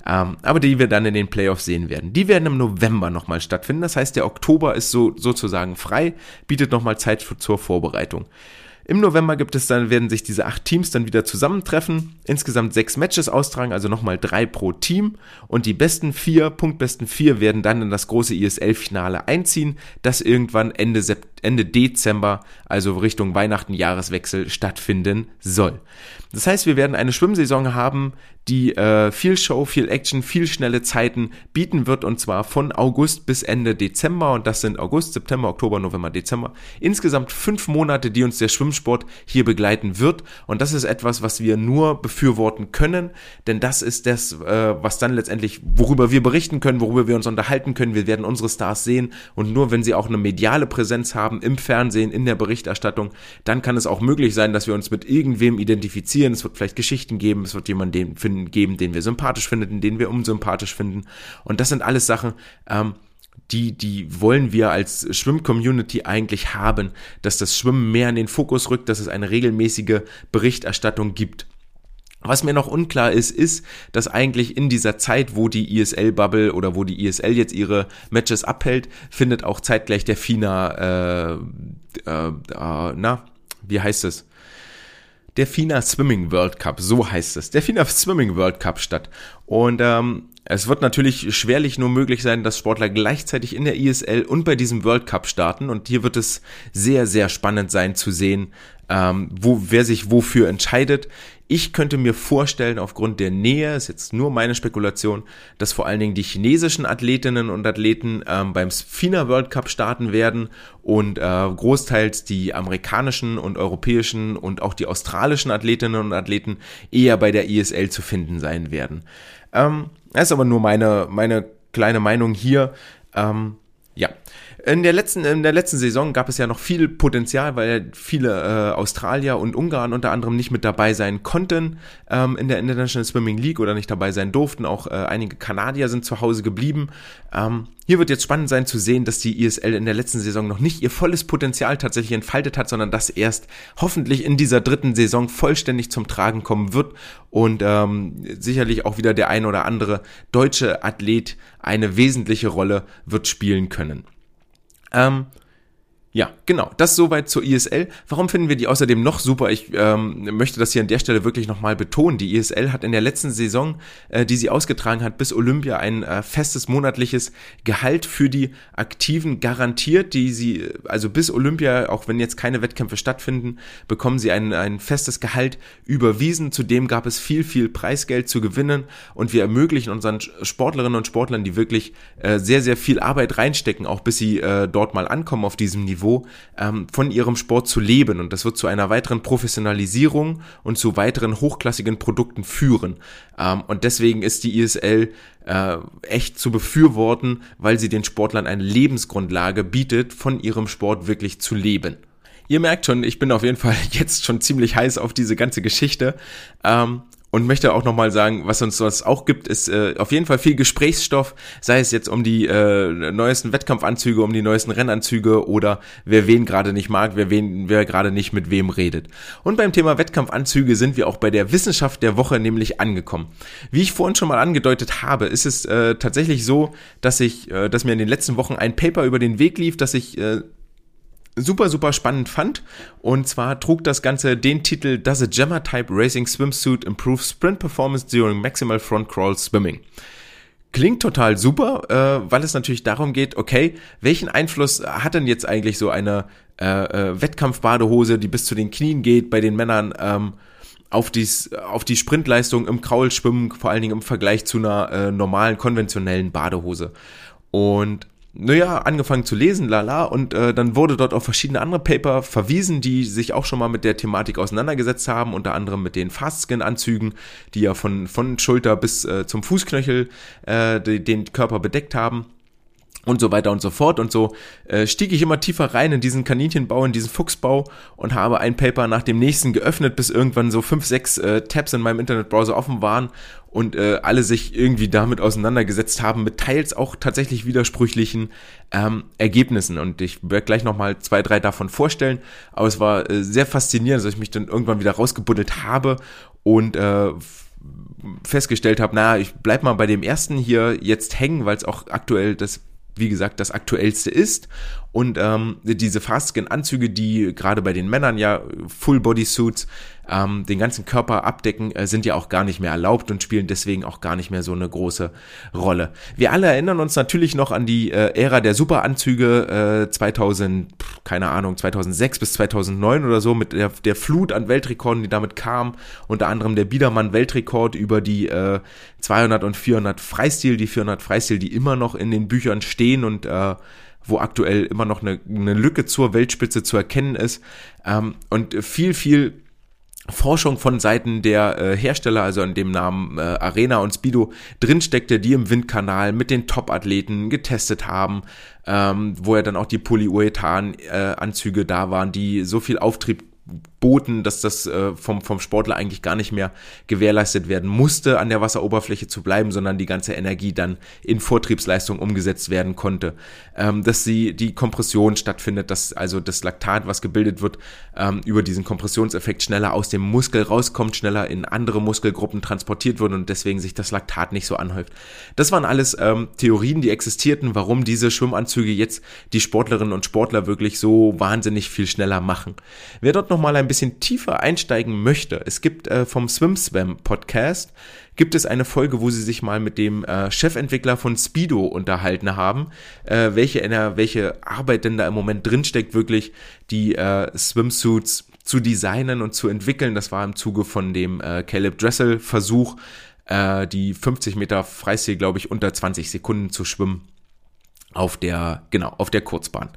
ähm, aber die wir dann in den Playoffs sehen werden. Die werden im November nochmal stattfinden, das heißt, der Oktober ist so sozusagen frei, bietet nochmal Zeit für, zur Vorbereitung. Im November gibt es dann, werden sich diese acht Teams dann wieder zusammentreffen, insgesamt sechs Matches austragen, also nochmal drei pro Team und die besten vier, punktbesten vier werden dann in das große ISL-Finale einziehen, das irgendwann Ende, Ende Dezember, also Richtung Weihnachten, Jahreswechsel stattfinden soll. Das heißt, wir werden eine Schwimmsaison haben, die äh, viel Show, viel Action, viel schnelle Zeiten bieten wird und zwar von August bis Ende Dezember und das sind August, September, Oktober, November, Dezember. Insgesamt fünf Monate, die uns der Schwimmsport hier begleiten wird und das ist etwas, was wir nur befürworten können, denn das ist das, äh, was dann letztendlich, worüber wir berichten können, worüber wir uns unterhalten können. Wir werden unsere Stars sehen und nur wenn sie auch eine mediale Präsenz haben im Fernsehen, in der Berichterstattung, dann kann es auch möglich sein, dass wir uns mit irgendwem identifizieren. Es wird vielleicht Geschichten geben, es wird jemanden finden, geben, den wir sympathisch finden, den wir unsympathisch finden. Und das sind alles Sachen, ähm, die, die wollen wir als Schwimm-Community eigentlich haben, dass das Schwimmen mehr in den Fokus rückt, dass es eine regelmäßige Berichterstattung gibt. Was mir noch unklar ist, ist, dass eigentlich in dieser Zeit, wo die ISL-Bubble oder wo die ISL jetzt ihre Matches abhält, findet auch zeitgleich der FINA, äh, äh, äh, na, wie heißt es? der FINA Swimming World Cup, so heißt es, der FINA Swimming World Cup statt. Und ähm, es wird natürlich schwerlich nur möglich sein, dass Sportler gleichzeitig in der ISL und bei diesem World Cup starten. Und hier wird es sehr, sehr spannend sein zu sehen, ähm, wo, wer sich wofür entscheidet. Ich könnte mir vorstellen, aufgrund der Nähe, ist jetzt nur meine Spekulation, dass vor allen Dingen die chinesischen Athletinnen und Athleten ähm, beim FINA World Cup starten werden und äh, großteils die amerikanischen und europäischen und auch die australischen Athletinnen und Athleten eher bei der ISL zu finden sein werden. Ähm, das ist aber nur meine, meine kleine Meinung hier. Ähm, ja, in der letzten, in der letzten Saison gab es ja noch viel Potenzial, weil viele äh, Australier und Ungarn unter anderem nicht mit dabei sein konnten ähm, in der International Swimming League oder nicht dabei sein durften. Auch äh, einige Kanadier sind zu Hause geblieben. Ähm, hier wird jetzt spannend sein zu sehen, dass die ISL in der letzten Saison noch nicht ihr volles Potenzial tatsächlich entfaltet hat, sondern dass erst hoffentlich in dieser dritten Saison vollständig zum Tragen kommen wird und ähm, sicherlich auch wieder der ein oder andere deutsche Athlet eine wesentliche Rolle wird spielen können. Ähm, ja, genau. Das soweit zur ISL. Warum finden wir die außerdem noch super? Ich ähm, möchte das hier an der Stelle wirklich nochmal betonen. Die ISL hat in der letzten Saison, äh, die sie ausgetragen hat, bis Olympia ein äh, festes monatliches Gehalt für die Aktiven garantiert, die sie, also bis Olympia, auch wenn jetzt keine Wettkämpfe stattfinden, bekommen sie ein, ein festes Gehalt überwiesen. Zudem gab es viel, viel Preisgeld zu gewinnen und wir ermöglichen unseren Sportlerinnen und Sportlern, die wirklich äh, sehr, sehr viel Arbeit reinstecken, auch bis sie äh, dort mal ankommen auf diesem Niveau, Niveau ähm, von ihrem Sport zu leben. Und das wird zu einer weiteren Professionalisierung und zu weiteren hochklassigen Produkten führen. Ähm, und deswegen ist die ISL äh, echt zu befürworten, weil sie den Sportlern eine Lebensgrundlage bietet, von ihrem Sport wirklich zu leben. Ihr merkt schon, ich bin auf jeden Fall [laughs] jetzt schon ziemlich heiß auf diese ganze Geschichte. Ähm, und möchte auch nochmal sagen, was uns das auch gibt, ist äh, auf jeden Fall viel Gesprächsstoff, sei es jetzt um die äh, neuesten Wettkampfanzüge, um die neuesten Rennanzüge oder wer wen gerade nicht mag, wer wen, wer gerade nicht mit wem redet. Und beim Thema Wettkampfanzüge sind wir auch bei der Wissenschaft der Woche nämlich angekommen. Wie ich vorhin schon mal angedeutet habe, ist es äh, tatsächlich so, dass ich, äh, dass mir in den letzten Wochen ein Paper über den Weg lief, dass ich äh, super, super spannend fand. Und zwar trug das Ganze den Titel Does a Gemma Type Racing Swimsuit Improve Sprint Performance During Maximal Front Crawl Swimming? Klingt total super, äh, weil es natürlich darum geht, okay, welchen Einfluss hat denn jetzt eigentlich so eine äh, äh, Wettkampfbadehose, die bis zu den Knien geht, bei den Männern ähm, auf, dies, auf die Sprintleistung im Kraulschwimmen, vor allen Dingen im Vergleich zu einer äh, normalen, konventionellen Badehose. Und naja, angefangen zu lesen, lala, und äh, dann wurde dort auf verschiedene andere Paper verwiesen, die sich auch schon mal mit der Thematik auseinandergesetzt haben, unter anderem mit den Fastskin-Anzügen, die ja von, von Schulter bis äh, zum Fußknöchel äh, den Körper bedeckt haben und so weiter und so fort. Und so äh, stieg ich immer tiefer rein in diesen Kaninchenbau, in diesen Fuchsbau und habe ein Paper nach dem nächsten geöffnet, bis irgendwann so fünf, sechs äh, Tabs in meinem Internetbrowser offen waren und äh, alle sich irgendwie damit auseinandergesetzt haben, mit teils auch tatsächlich widersprüchlichen ähm, Ergebnissen. Und ich werde gleich nochmal zwei, drei davon vorstellen. Aber es war äh, sehr faszinierend, dass ich mich dann irgendwann wieder rausgebuddelt habe und äh, festgestellt habe, na, ich bleib mal bei dem ersten hier jetzt hängen, weil es auch aktuell das wie gesagt, das aktuellste ist. Und ähm, diese Fastskin-Anzüge, die gerade bei den Männern ja Full Body Suits ähm, den ganzen Körper abdecken, äh, sind ja auch gar nicht mehr erlaubt und spielen deswegen auch gar nicht mehr so eine große Rolle. Wir alle erinnern uns natürlich noch an die äh, Ära der Superanzüge äh, 2000, keine Ahnung, 2006 bis 2009 oder so mit der, der Flut an Weltrekorden, die damit kam. Unter anderem der Biedermann Weltrekord über die äh, 200 und 400 Freistil, die 400 Freistil, die immer noch in den Büchern stehen und äh, wo aktuell immer noch eine, eine Lücke zur Weltspitze zu erkennen ist. Ähm, und viel, viel Forschung von Seiten der äh, Hersteller, also an dem Namen äh, Arena und Speedo, drinsteckte, die im Windkanal mit den Top-Athleten getestet haben, ähm, wo ja dann auch die Polyurethan-Anzüge äh, da waren, die so viel Auftrieb boten, dass das äh, vom, vom Sportler eigentlich gar nicht mehr gewährleistet werden musste, an der Wasseroberfläche zu bleiben, sondern die ganze Energie dann in Vortriebsleistung umgesetzt werden konnte. Ähm, dass sie die Kompression stattfindet, dass also das Laktat, was gebildet wird, ähm, über diesen Kompressionseffekt schneller aus dem Muskel rauskommt, schneller in andere Muskelgruppen transportiert wird und deswegen sich das Laktat nicht so anhäuft. Das waren alles ähm, Theorien, die existierten, warum diese Schwimmanzüge jetzt die Sportlerinnen und Sportler wirklich so wahnsinnig viel schneller machen. Wer dort nochmal ein bisschen tiefer einsteigen möchte, es gibt äh, vom Swim Swam Podcast gibt es eine Folge, wo sie sich mal mit dem äh, Chefentwickler von Speedo unterhalten haben, äh, welche, welche Arbeit denn da im Moment drinsteckt, wirklich die äh, Swimsuits zu designen und zu entwickeln. Das war im Zuge von dem äh, Caleb Dressel Versuch, äh, die 50 Meter Freistil, glaube ich, unter 20 Sekunden zu schwimmen auf der, genau, auf der Kurzbahn.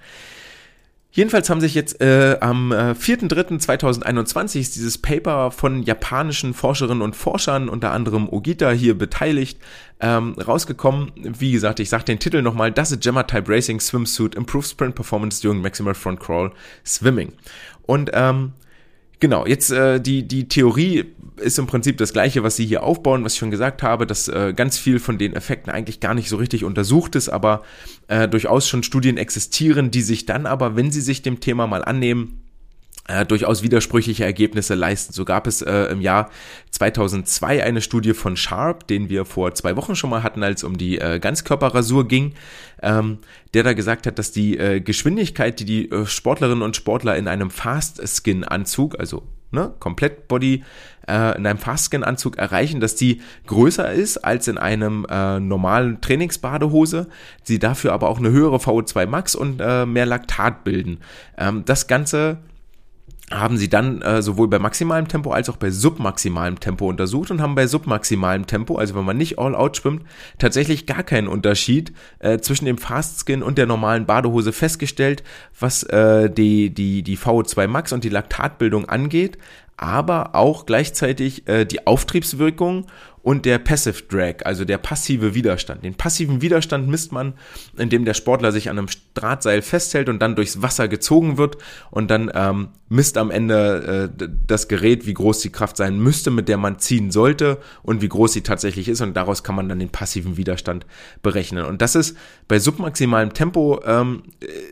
Jedenfalls haben sich jetzt äh, am äh, 4.3.2021 ist dieses Paper von japanischen Forscherinnen und Forschern, unter anderem Ogita hier beteiligt, ähm, rausgekommen. Wie gesagt, ich sage den Titel nochmal, Does a Gemma Type Racing Swimsuit Improve Sprint Performance During Maximal Front Crawl Swimming? Und ähm, Genau, jetzt äh, die, die Theorie ist im Prinzip das gleiche, was sie hier aufbauen, was ich schon gesagt habe, dass äh, ganz viel von den Effekten eigentlich gar nicht so richtig untersucht ist, aber äh, durchaus schon Studien existieren, die sich dann aber, wenn sie sich dem Thema mal annehmen, äh, durchaus widersprüchliche Ergebnisse leisten. So gab es äh, im Jahr 2002 eine Studie von Sharp, den wir vor zwei Wochen schon mal hatten, als um die äh, Ganzkörperrasur ging, ähm, der da gesagt hat, dass die äh, Geschwindigkeit, die die äh, Sportlerinnen und Sportler in einem Fast-Skin-Anzug, also ne, komplett Body äh, in einem Fastskin-Anzug erreichen, dass die größer ist als in einem äh, normalen Trainingsbadehose, sie dafür aber auch eine höhere VO2 Max und äh, mehr Laktat bilden. Ähm, das Ganze haben sie dann äh, sowohl bei maximalem Tempo als auch bei submaximalem Tempo untersucht und haben bei submaximalem Tempo, also wenn man nicht all out schwimmt, tatsächlich gar keinen Unterschied äh, zwischen dem Fastskin und der normalen Badehose festgestellt, was äh, die, die, die VO2 Max und die Laktatbildung angeht, aber auch gleichzeitig äh, die Auftriebswirkung und der Passive Drag, also der passive Widerstand. Den passiven Widerstand misst man, indem der Sportler sich an einem Drahtseil festhält und dann durchs Wasser gezogen wird und dann ähm, misst am Ende äh, das Gerät, wie groß die Kraft sein müsste, mit der man ziehen sollte und wie groß sie tatsächlich ist und daraus kann man dann den passiven Widerstand berechnen. Und das ist bei submaximalem Tempo ähm,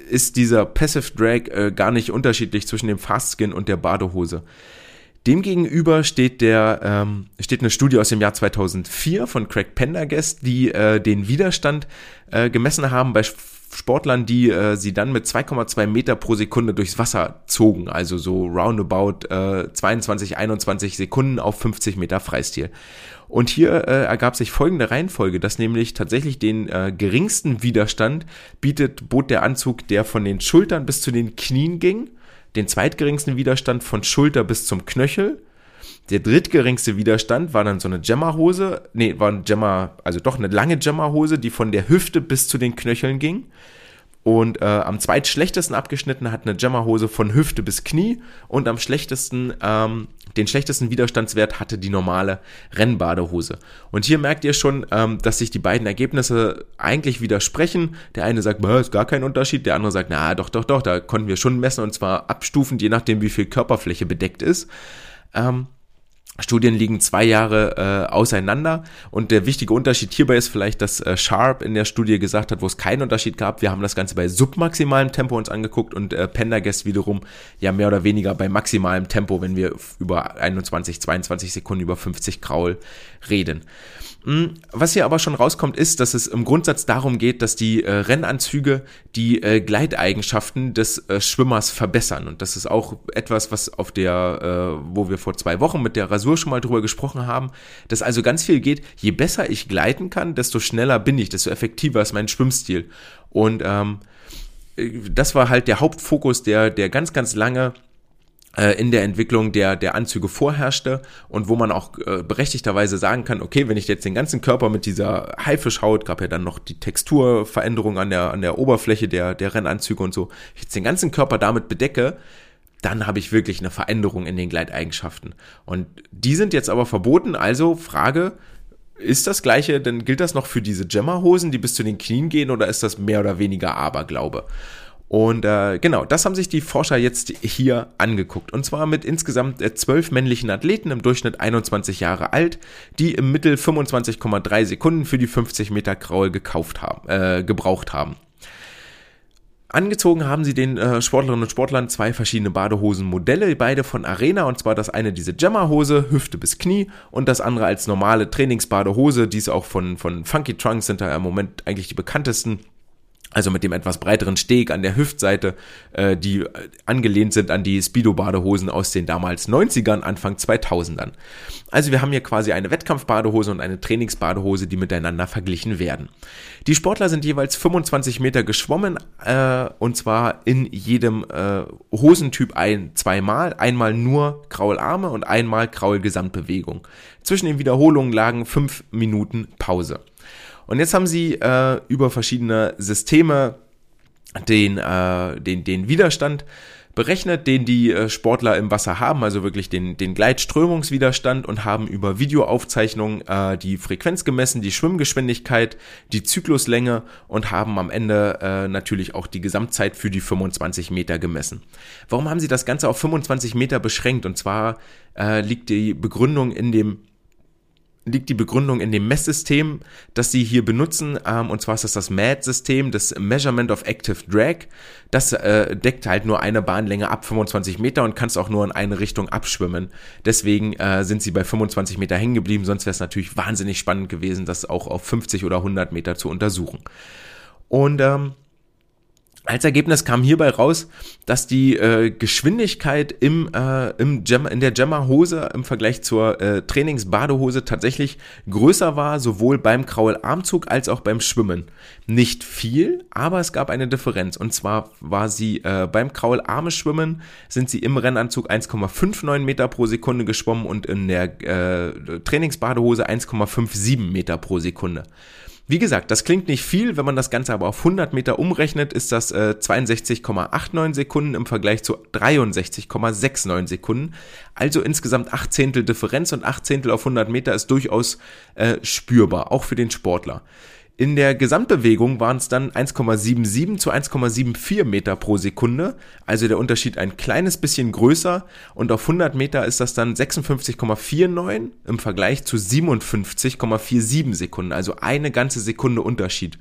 ist dieser Passive Drag äh, gar nicht unterschiedlich zwischen dem Fastskin und der Badehose. Demgegenüber steht der ähm, steht eine Studie aus dem Jahr 2004 von Craig Pendergast, die äh, den Widerstand äh, gemessen haben bei Sportlern, die äh, sie dann mit 2,2 Meter pro Sekunde durchs Wasser zogen, also so roundabout äh, 22, 21 Sekunden auf 50 Meter Freistil. Und hier äh, ergab sich folgende Reihenfolge, dass nämlich tatsächlich den äh, geringsten Widerstand bietet, bot der Anzug, der von den Schultern bis zu den Knien ging den zweitgeringsten Widerstand von Schulter bis zum Knöchel. Der drittgeringste Widerstand war dann so eine Gemma-Hose, nee, war ein Gemma, also doch eine lange Gemma-Hose, die von der Hüfte bis zu den Knöcheln ging. Und äh, am zweitschlechtesten abgeschnitten hat eine Gemma-Hose von Hüfte bis Knie und am schlechtesten, ähm, den schlechtesten Widerstandswert hatte die normale Rennbadehose. Und hier merkt ihr schon, ähm, dass sich die beiden Ergebnisse eigentlich widersprechen. Der eine sagt, ist gar kein Unterschied, der andere sagt, na doch, doch, doch, da konnten wir schon messen und zwar abstufend, je nachdem, wie viel Körperfläche bedeckt ist. Ähm, Studien liegen zwei Jahre äh, auseinander und der wichtige Unterschied hierbei ist vielleicht, dass äh, Sharp in der Studie gesagt hat, wo es keinen Unterschied gab. Wir haben das Ganze bei submaximalem Tempo uns angeguckt und äh, Pendergast wiederum ja mehr oder weniger bei maximalem Tempo, wenn wir über 21, 22 Sekunden über 50 Kraul reden. Hm, was hier aber schon rauskommt, ist, dass es im Grundsatz darum geht, dass die äh, Rennanzüge die äh, Gleiteigenschaften des äh, Schwimmers verbessern. Und das ist auch etwas, was auf der, äh, wo wir vor zwei Wochen mit der Rasur schon mal drüber gesprochen haben, dass also ganz viel geht, je besser ich gleiten kann, desto schneller bin ich, desto effektiver ist mein Schwimmstil. Und ähm, äh, das war halt der Hauptfokus, der, der ganz, ganz lange in der Entwicklung der, der Anzüge vorherrschte und wo man auch äh, berechtigterweise sagen kann, okay, wenn ich jetzt den ganzen Körper mit dieser Haifischhaut, gab ja dann noch die Texturveränderung an der, an der Oberfläche der, der Rennanzüge und so, ich jetzt den ganzen Körper damit bedecke, dann habe ich wirklich eine Veränderung in den Gleiteigenschaften. Und die sind jetzt aber verboten, also Frage, ist das gleiche, denn gilt das noch für diese Gemma-Hosen, die bis zu den Knien gehen, oder ist das mehr oder weniger Aberglaube? Und äh, genau, das haben sich die Forscher jetzt hier angeguckt. Und zwar mit insgesamt äh, zwölf männlichen Athleten im Durchschnitt 21 Jahre alt, die im Mittel 25,3 Sekunden für die 50 Meter Kraul gekauft haben, äh, gebraucht haben. Angezogen haben sie den äh, Sportlerinnen und Sportlern zwei verschiedene Badehosenmodelle, beide von Arena, und zwar das eine diese Gemma-Hose, Hüfte bis Knie, und das andere als normale Trainingsbadehose, dies auch von, von Funky Trunks sind da im Moment eigentlich die bekanntesten also mit dem etwas breiteren Steg an der Hüftseite, äh, die äh, angelehnt sind an die Speedo-Badehosen aus den damals 90ern, Anfang 2000ern. Also wir haben hier quasi eine Wettkampfbadehose und eine Trainingsbadehose, die miteinander verglichen werden. Die Sportler sind jeweils 25 Meter geschwommen äh, und zwar in jedem äh, Hosentyp ein, zweimal, einmal nur Kraularme und einmal Kraul-Gesamtbewegung. Zwischen den Wiederholungen lagen fünf Minuten Pause. Und jetzt haben sie äh, über verschiedene Systeme den, äh, den, den Widerstand berechnet, den die äh, Sportler im Wasser haben, also wirklich den, den Gleitströmungswiderstand und haben über Videoaufzeichnungen äh, die Frequenz gemessen, die Schwimmgeschwindigkeit, die Zykluslänge und haben am Ende äh, natürlich auch die Gesamtzeit für die 25 Meter gemessen. Warum haben sie das Ganze auf 25 Meter beschränkt? Und zwar äh, liegt die Begründung in dem liegt die Begründung in dem Messsystem, das sie hier benutzen. Ähm, und zwar ist das das MAD-System, das Measurement of Active Drag. Das äh, deckt halt nur eine Bahnlänge ab 25 Meter und kannst auch nur in eine Richtung abschwimmen. Deswegen äh, sind sie bei 25 Meter hängen geblieben. Sonst wäre es natürlich wahnsinnig spannend gewesen, das auch auf 50 oder 100 Meter zu untersuchen. Und ähm, als Ergebnis kam hierbei raus, dass die äh, Geschwindigkeit im, äh, im Jam, in der Jammer-Hose im Vergleich zur äh, Trainingsbadehose tatsächlich größer war, sowohl beim Kraularmzug als auch beim Schwimmen. Nicht viel, aber es gab eine Differenz. Und zwar war sie äh, beim Kraularme Schwimmen, sind sie im Rennanzug 1,59 Meter pro Sekunde geschwommen und in der äh, Trainingsbadehose 1,57 Meter pro Sekunde. Wie gesagt, das klingt nicht viel, wenn man das Ganze aber auf 100 Meter umrechnet, ist das äh, 62,89 Sekunden im Vergleich zu 63,69 Sekunden. Also insgesamt 8 Zehntel Differenz und 8 Zehntel auf 100 Meter ist durchaus äh, spürbar, auch für den Sportler. In der Gesamtbewegung waren es dann 1,77 zu 1,74 Meter pro Sekunde, also der Unterschied ein kleines bisschen größer. Und auf 100 Meter ist das dann 56,49 im Vergleich zu 57,47 Sekunden, also eine ganze Sekunde Unterschied.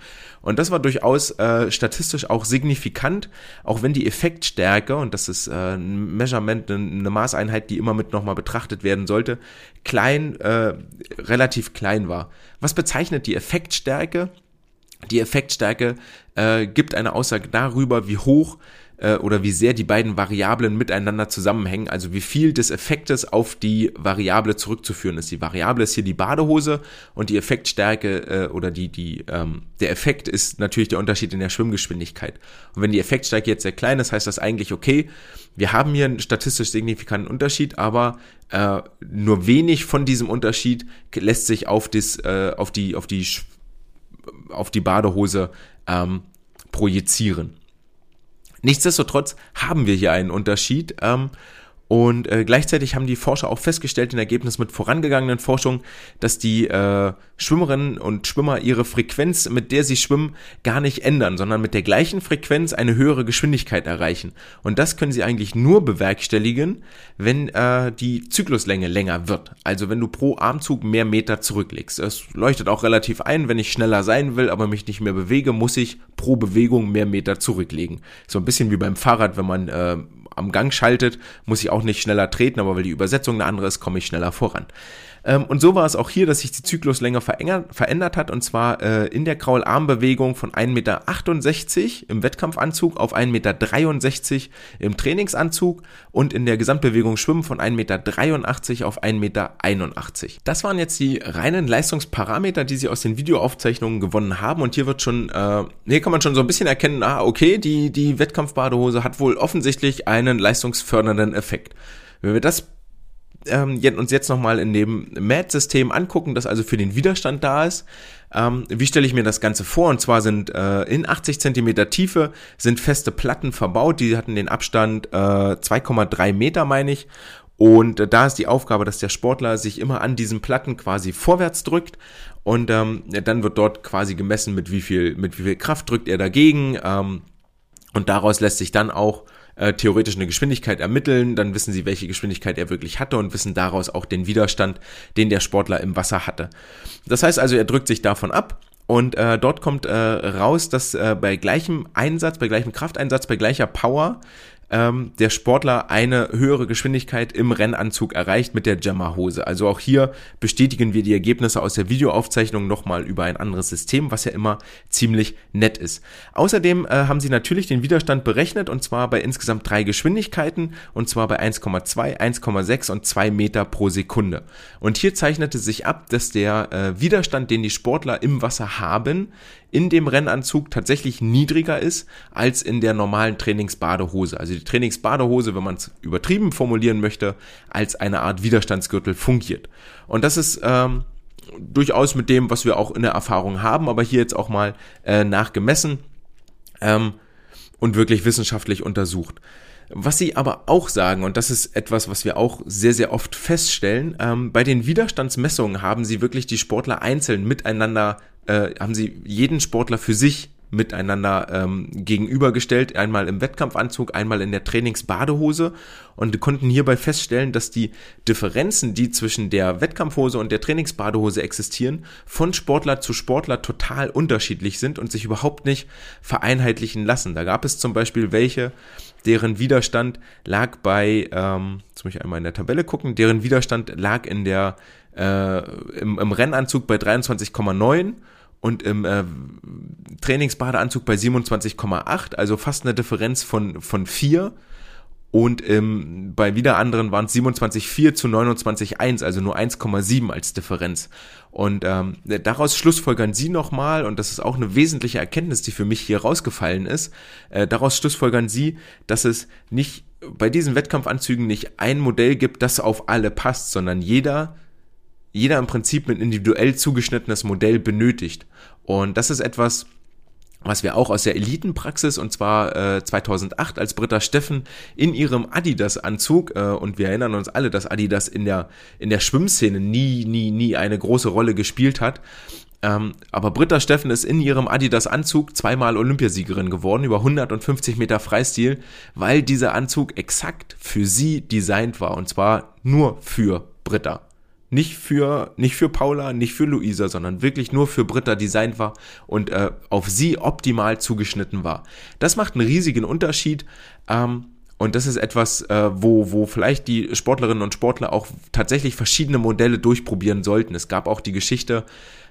Und das war durchaus äh, statistisch auch signifikant, auch wenn die Effektstärke, und das ist äh, ein Measurement, eine, eine Maßeinheit, die immer mit nochmal betrachtet werden sollte, klein, äh, relativ klein war. Was bezeichnet die Effektstärke? Die Effektstärke äh, gibt eine Aussage darüber, wie hoch äh, oder wie sehr die beiden Variablen miteinander zusammenhängen, also wie viel des Effektes auf die Variable zurückzuführen ist. Die Variable ist hier die Badehose und die Effektstärke äh, oder die, die, ähm, der Effekt ist natürlich der Unterschied in der Schwimmgeschwindigkeit. Und wenn die Effektstärke jetzt sehr klein ist, heißt das eigentlich, okay, wir haben hier einen statistisch signifikanten Unterschied, aber äh, nur wenig von diesem Unterschied lässt sich auf, das, äh, auf, die, auf, die, auf die Badehose ähm, projizieren. Nichtsdestotrotz haben wir hier einen Unterschied. Ähm, und äh, gleichzeitig haben die Forscher auch festgestellt, in Ergebnis mit vorangegangenen Forschungen, dass die äh, Schwimmerinnen und Schwimmer ihre Frequenz, mit der sie schwimmen, gar nicht ändern, sondern mit der gleichen Frequenz eine höhere Geschwindigkeit erreichen. Und das können sie eigentlich nur bewerkstelligen, wenn äh, die Zykluslänge länger wird. Also wenn du pro Armzug mehr Meter zurücklegst. Es leuchtet auch relativ ein, wenn ich schneller sein will, aber mich nicht mehr bewege, muss ich pro Bewegung mehr Meter zurücklegen. So ein bisschen wie beim Fahrrad, wenn man äh, am Gang schaltet, muss ich auch nicht schneller treten, aber weil die Übersetzung eine andere ist, komme ich schneller voran. Ähm, und so war es auch hier, dass sich die Zykluslänge verändert hat und zwar äh, in der Kraularmbewegung von 1,68 Meter im Wettkampfanzug auf 1,63 Meter im Trainingsanzug und in der Gesamtbewegung Schwimmen von 1,83 Meter auf 1,81 Meter. Das waren jetzt die reinen Leistungsparameter, die sie aus den Videoaufzeichnungen gewonnen haben und hier wird schon, äh, hier kann man schon so ein bisschen erkennen, ah, okay, die, die Wettkampfbadehose hat wohl offensichtlich einen leistungsfördernden Effekt. Wenn wir das ähm, uns jetzt nochmal in dem MAD-System angucken, das also für den Widerstand da ist. Ähm, wie stelle ich mir das Ganze vor? Und zwar sind äh, in 80 Zentimeter Tiefe sind feste Platten verbaut, die hatten den Abstand äh, 2,3 Meter, meine ich. Und äh, da ist die Aufgabe, dass der Sportler sich immer an diesen Platten quasi vorwärts drückt und ähm, dann wird dort quasi gemessen, mit wie viel, mit wie viel Kraft drückt er dagegen. Ähm, und daraus lässt sich dann auch äh, theoretisch eine Geschwindigkeit ermitteln, dann wissen sie, welche Geschwindigkeit er wirklich hatte und wissen daraus auch den Widerstand, den der Sportler im Wasser hatte. Das heißt also, er drückt sich davon ab und äh, dort kommt äh, raus, dass äh, bei gleichem Einsatz, bei gleichem Krafteinsatz, bei gleicher Power ähm, der Sportler eine höhere Geschwindigkeit im Rennanzug erreicht mit der Jammer-Hose. Also auch hier bestätigen wir die Ergebnisse aus der Videoaufzeichnung nochmal über ein anderes System, was ja immer ziemlich nett ist. Außerdem äh, haben sie natürlich den Widerstand berechnet und zwar bei insgesamt drei Geschwindigkeiten und zwar bei 1,2, 1,6 und 2 Meter pro Sekunde. Und hier zeichnete sich ab, dass der äh, Widerstand, den die Sportler im Wasser haben, in dem Rennanzug tatsächlich niedriger ist als in der normalen Trainingsbadehose. Also die Trainingsbadehose, wenn man es übertrieben formulieren möchte, als eine Art Widerstandsgürtel fungiert. Und das ist ähm, durchaus mit dem, was wir auch in der Erfahrung haben, aber hier jetzt auch mal äh, nachgemessen ähm, und wirklich wissenschaftlich untersucht. Was sie aber auch sagen, und das ist etwas, was wir auch sehr, sehr oft feststellen, ähm, bei den Widerstandsmessungen haben sie wirklich die Sportler einzeln miteinander äh, haben sie jeden Sportler für sich miteinander ähm, gegenübergestellt, einmal im Wettkampfanzug, einmal in der Trainingsbadehose und konnten hierbei feststellen, dass die Differenzen, die zwischen der Wettkampfhose und der Trainingsbadehose existieren, von Sportler zu Sportler total unterschiedlich sind und sich überhaupt nicht vereinheitlichen lassen. Da gab es zum Beispiel welche, deren Widerstand lag bei, ähm, jetzt muss ich einmal in der Tabelle gucken, deren Widerstand lag in der äh, im, im Rennanzug bei 23,9 und im äh, Trainingsbadeanzug bei 27,8, also fast eine Differenz von, von 4. Und ähm, bei wieder anderen waren es 27,4 zu 29,1, also nur 1,7 als Differenz. Und ähm, daraus schlussfolgern Sie nochmal, und das ist auch eine wesentliche Erkenntnis, die für mich hier rausgefallen ist, äh, daraus schlussfolgern Sie, dass es nicht bei diesen Wettkampfanzügen nicht ein Modell gibt, das auf alle passt, sondern jeder jeder im Prinzip ein individuell zugeschnittenes Modell benötigt. Und das ist etwas, was wir auch aus der Elitenpraxis und zwar äh, 2008 als Britta Steffen in ihrem Adidas-Anzug äh, und wir erinnern uns alle, dass Adidas in der in der Schwimmszene nie nie nie eine große Rolle gespielt hat. Ähm, aber Britta Steffen ist in ihrem Adidas-Anzug zweimal Olympiasiegerin geworden über 150 Meter Freistil, weil dieser Anzug exakt für sie designt war und zwar nur für Britta nicht für, nicht für Paula, nicht für Luisa, sondern wirklich nur für Britta designt war und äh, auf sie optimal zugeschnitten war. Das macht einen riesigen Unterschied. Ähm, und das ist etwas, äh, wo, wo vielleicht die Sportlerinnen und Sportler auch tatsächlich verschiedene Modelle durchprobieren sollten. Es gab auch die Geschichte,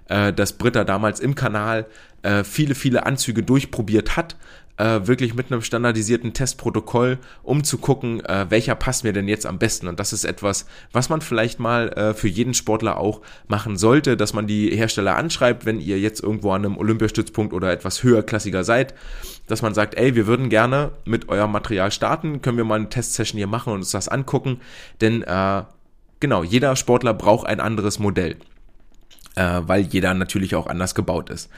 äh, dass Britta damals im Kanal äh, viele, viele Anzüge durchprobiert hat, äh, wirklich mit einem standardisierten Testprotokoll, um zu gucken, äh, welcher passt mir denn jetzt am besten. Und das ist etwas, was man vielleicht mal äh, für jeden Sportler auch machen sollte, dass man die Hersteller anschreibt, wenn ihr jetzt irgendwo an einem Olympiastützpunkt oder etwas höherklassiger seid, dass man sagt, ey, wir würden gerne mit eurem Material starten, können wir mal eine Testsession hier machen und uns das angucken, denn äh, genau, jeder Sportler braucht ein anderes Modell, äh, weil jeder natürlich auch anders gebaut ist.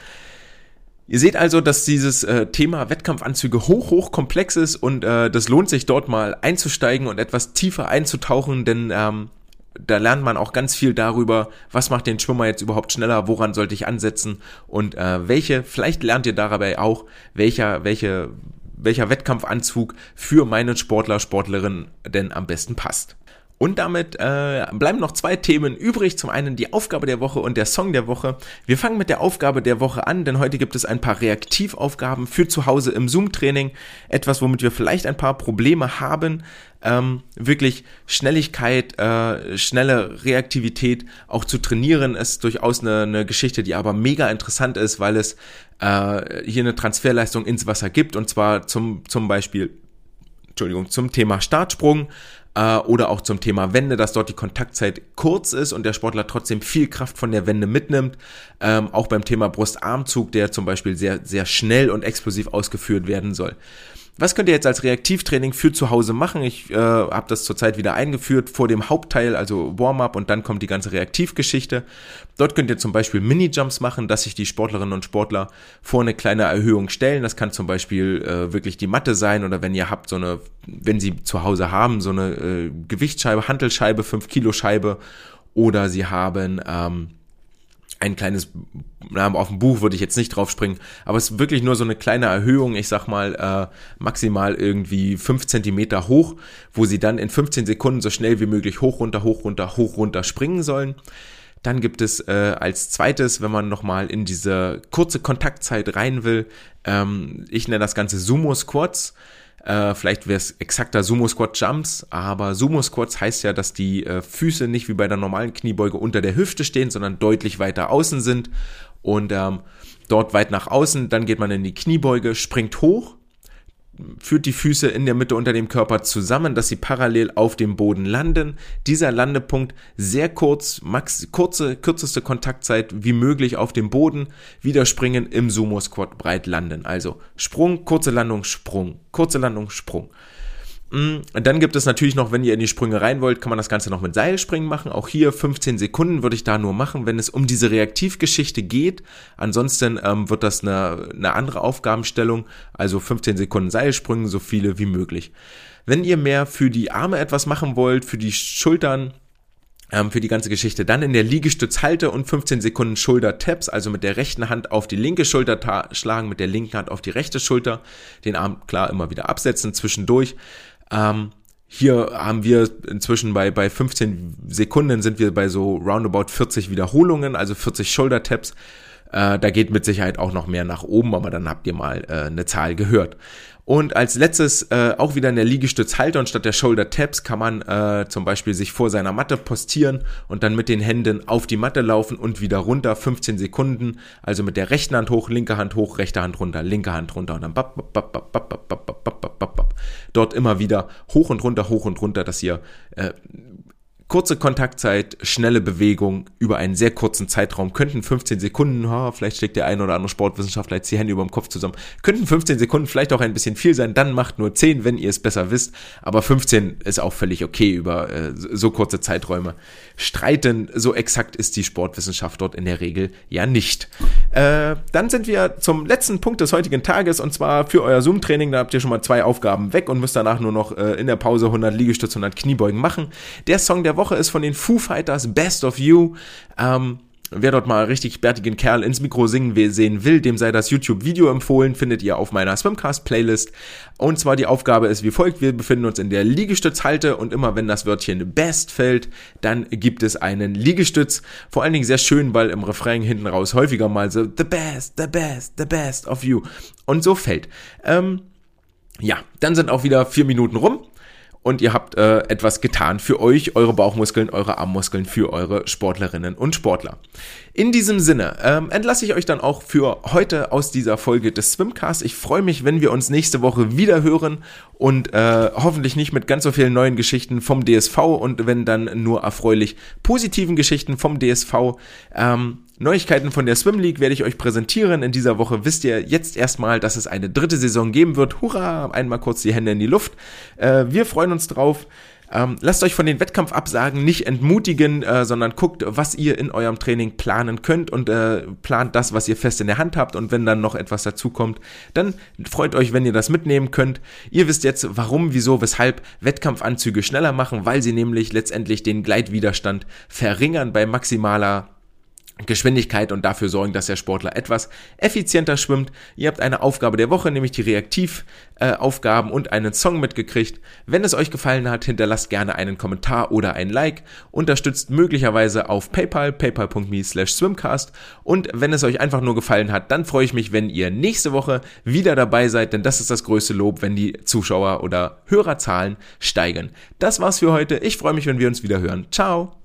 Ihr seht also, dass dieses äh, Thema Wettkampfanzüge hoch, hoch komplex ist und äh, das lohnt sich dort mal einzusteigen und etwas tiefer einzutauchen, denn ähm, da lernt man auch ganz viel darüber, was macht den Schwimmer jetzt überhaupt schneller, woran sollte ich ansetzen und äh, welche, vielleicht lernt ihr dabei auch, welcher, welche, welcher Wettkampfanzug für meinen Sportler, Sportlerin denn am besten passt. Und damit äh, bleiben noch zwei Themen übrig. Zum einen die Aufgabe der Woche und der Song der Woche. Wir fangen mit der Aufgabe der Woche an, denn heute gibt es ein paar Reaktivaufgaben für zu Hause im Zoom-Training. Etwas, womit wir vielleicht ein paar Probleme haben. Ähm, wirklich Schnelligkeit, äh, schnelle Reaktivität auch zu trainieren, ist durchaus eine, eine Geschichte, die aber mega interessant ist, weil es äh, hier eine Transferleistung ins Wasser gibt. Und zwar zum, zum Beispiel Entschuldigung, zum Thema Startsprung, äh, oder auch zum Thema Wende, dass dort die Kontaktzeit kurz ist und der Sportler trotzdem viel Kraft von der Wende mitnimmt. Ähm, auch beim Thema Brustarmzug, der zum Beispiel sehr, sehr schnell und explosiv ausgeführt werden soll. Was könnt ihr jetzt als Reaktivtraining für zu Hause machen? Ich äh, habe das zurzeit wieder eingeführt vor dem Hauptteil, also Warm-up und dann kommt die ganze Reaktivgeschichte. Dort könnt ihr zum Beispiel Mini-Jumps machen, dass sich die Sportlerinnen und Sportler vor eine kleine Erhöhung stellen. Das kann zum Beispiel äh, wirklich die Matte sein oder wenn ihr habt so eine, wenn sie zu Hause haben, so eine äh, Gewichtsscheibe, Hantelscheibe, 5 Kilo Scheibe oder sie haben ähm, ein kleines, na, auf dem Buch würde ich jetzt nicht drauf springen, aber es ist wirklich nur so eine kleine Erhöhung, ich sag mal äh, maximal irgendwie fünf Zentimeter hoch, wo sie dann in 15 Sekunden so schnell wie möglich hoch, runter, hoch, runter, hoch, runter springen sollen. Dann gibt es äh, als zweites, wenn man nochmal in diese kurze Kontaktzeit rein will, ähm, ich nenne das Ganze Sumo Squats. Äh, vielleicht wäre es exakter Sumo Squat Jumps, aber Sumo Squats heißt ja, dass die äh, Füße nicht wie bei der normalen Kniebeuge unter der Hüfte stehen, sondern deutlich weiter außen sind und ähm, dort weit nach außen. Dann geht man in die Kniebeuge, springt hoch führt die Füße in der Mitte unter dem Körper zusammen, dass sie parallel auf dem Boden landen. Dieser Landepunkt sehr kurz, max, kurze, kürzeste Kontaktzeit wie möglich auf dem Boden, wieder springen im Sumo Squat breit landen. Also Sprung, kurze Landung, Sprung, kurze Landung, Sprung. Mm, dann gibt es natürlich noch, wenn ihr in die Sprünge rein wollt, kann man das Ganze noch mit Seilspringen machen. Auch hier 15 Sekunden würde ich da nur machen, wenn es um diese Reaktivgeschichte geht. Ansonsten ähm, wird das eine, eine andere Aufgabenstellung. Also 15 Sekunden Seilspringen, so viele wie möglich. Wenn ihr mehr für die Arme etwas machen wollt, für die Schultern, ähm, für die ganze Geschichte. Dann in der Liegestützhalte und 15 Sekunden Schulter-Taps, also mit der rechten Hand auf die linke Schulter schlagen, mit der linken Hand auf die rechte Schulter, den Arm klar immer wieder absetzen zwischendurch. Ähm, hier haben wir inzwischen bei, bei 15 Sekunden sind wir bei so roundabout 40 Wiederholungen, also 40 Shoulder Taps. Äh, da geht mit Sicherheit auch noch mehr nach oben, aber dann habt ihr mal äh, eine Zahl gehört. Und als letztes äh, auch wieder in der Liegestützhalter und statt der Shoulder Taps kann man äh, zum Beispiel sich vor seiner Matte postieren und dann mit den Händen auf die Matte laufen und wieder runter, 15 Sekunden. Also mit der rechten Hand hoch, linke Hand hoch, rechte Hand runter, linke Hand runter und dann bap, bap, bap, bap, bap, bap, bap, bap, bap, bap. dort immer wieder hoch und runter, hoch und runter, dass ihr äh, Kurze Kontaktzeit, schnelle Bewegung über einen sehr kurzen Zeitraum, könnten 15 Sekunden, ha, vielleicht steckt der ein oder andere Sportwissenschaftler jetzt die Hände über dem Kopf zusammen, könnten 15 Sekunden vielleicht auch ein bisschen viel sein, dann macht nur 10, wenn ihr es besser wisst, aber 15 ist auch völlig okay über äh, so kurze Zeiträume. Streiten, so exakt ist die Sportwissenschaft dort in der Regel ja nicht. Äh, dann sind wir zum letzten Punkt des heutigen Tages und zwar für euer Zoom-Training, da habt ihr schon mal zwei Aufgaben weg und müsst danach nur noch äh, in der Pause 100 Liegestütze, 100 Kniebeugen machen. Der Song der Woche ist von den Foo Fighters Best of You. Ähm, Wer dort mal richtig bärtigen Kerl ins Mikro singen sehen will, dem sei das YouTube-Video empfohlen, findet ihr auf meiner Swimcast-Playlist. Und zwar die Aufgabe ist wie folgt, wir befinden uns in der Liegestützhalte und immer wenn das Wörtchen Best fällt, dann gibt es einen Liegestütz. Vor allen Dingen sehr schön, weil im Refrain hinten raus häufiger mal so The Best, The Best, The Best of You und so fällt. Ähm, ja, dann sind auch wieder vier Minuten rum und ihr habt äh, etwas getan für euch, eure Bauchmuskeln, eure Armmuskeln, für eure Sportlerinnen und Sportler. In diesem Sinne ähm, entlasse ich euch dann auch für heute aus dieser Folge des Swimcasts. Ich freue mich, wenn wir uns nächste Woche wieder hören und äh, hoffentlich nicht mit ganz so vielen neuen Geschichten vom DSV und wenn dann nur erfreulich positiven Geschichten vom DSV. Ähm, Neuigkeiten von der Swim League werde ich euch präsentieren. In dieser Woche wisst ihr jetzt erstmal, dass es eine dritte Saison geben wird. Hurra! Einmal kurz die Hände in die Luft. Äh, wir freuen uns drauf. Ähm, lasst euch von den Wettkampfabsagen nicht entmutigen, äh, sondern guckt, was ihr in eurem Training planen könnt und äh, plant das, was ihr fest in der Hand habt. Und wenn dann noch etwas dazukommt, dann freut euch, wenn ihr das mitnehmen könnt. Ihr wisst jetzt, warum, wieso, weshalb Wettkampfanzüge schneller machen, weil sie nämlich letztendlich den Gleitwiderstand verringern bei maximaler Geschwindigkeit und dafür sorgen, dass der Sportler etwas effizienter schwimmt. Ihr habt eine Aufgabe der Woche, nämlich die Reaktivaufgaben und einen Song mitgekriegt. Wenn es euch gefallen hat, hinterlasst gerne einen Kommentar oder ein Like. Unterstützt möglicherweise auf PayPal, paypal.me slash swimcast. Und wenn es euch einfach nur gefallen hat, dann freue ich mich, wenn ihr nächste Woche wieder dabei seid, denn das ist das größte Lob, wenn die Zuschauer- oder Hörerzahlen steigen. Das war's für heute. Ich freue mich, wenn wir uns wieder hören. Ciao!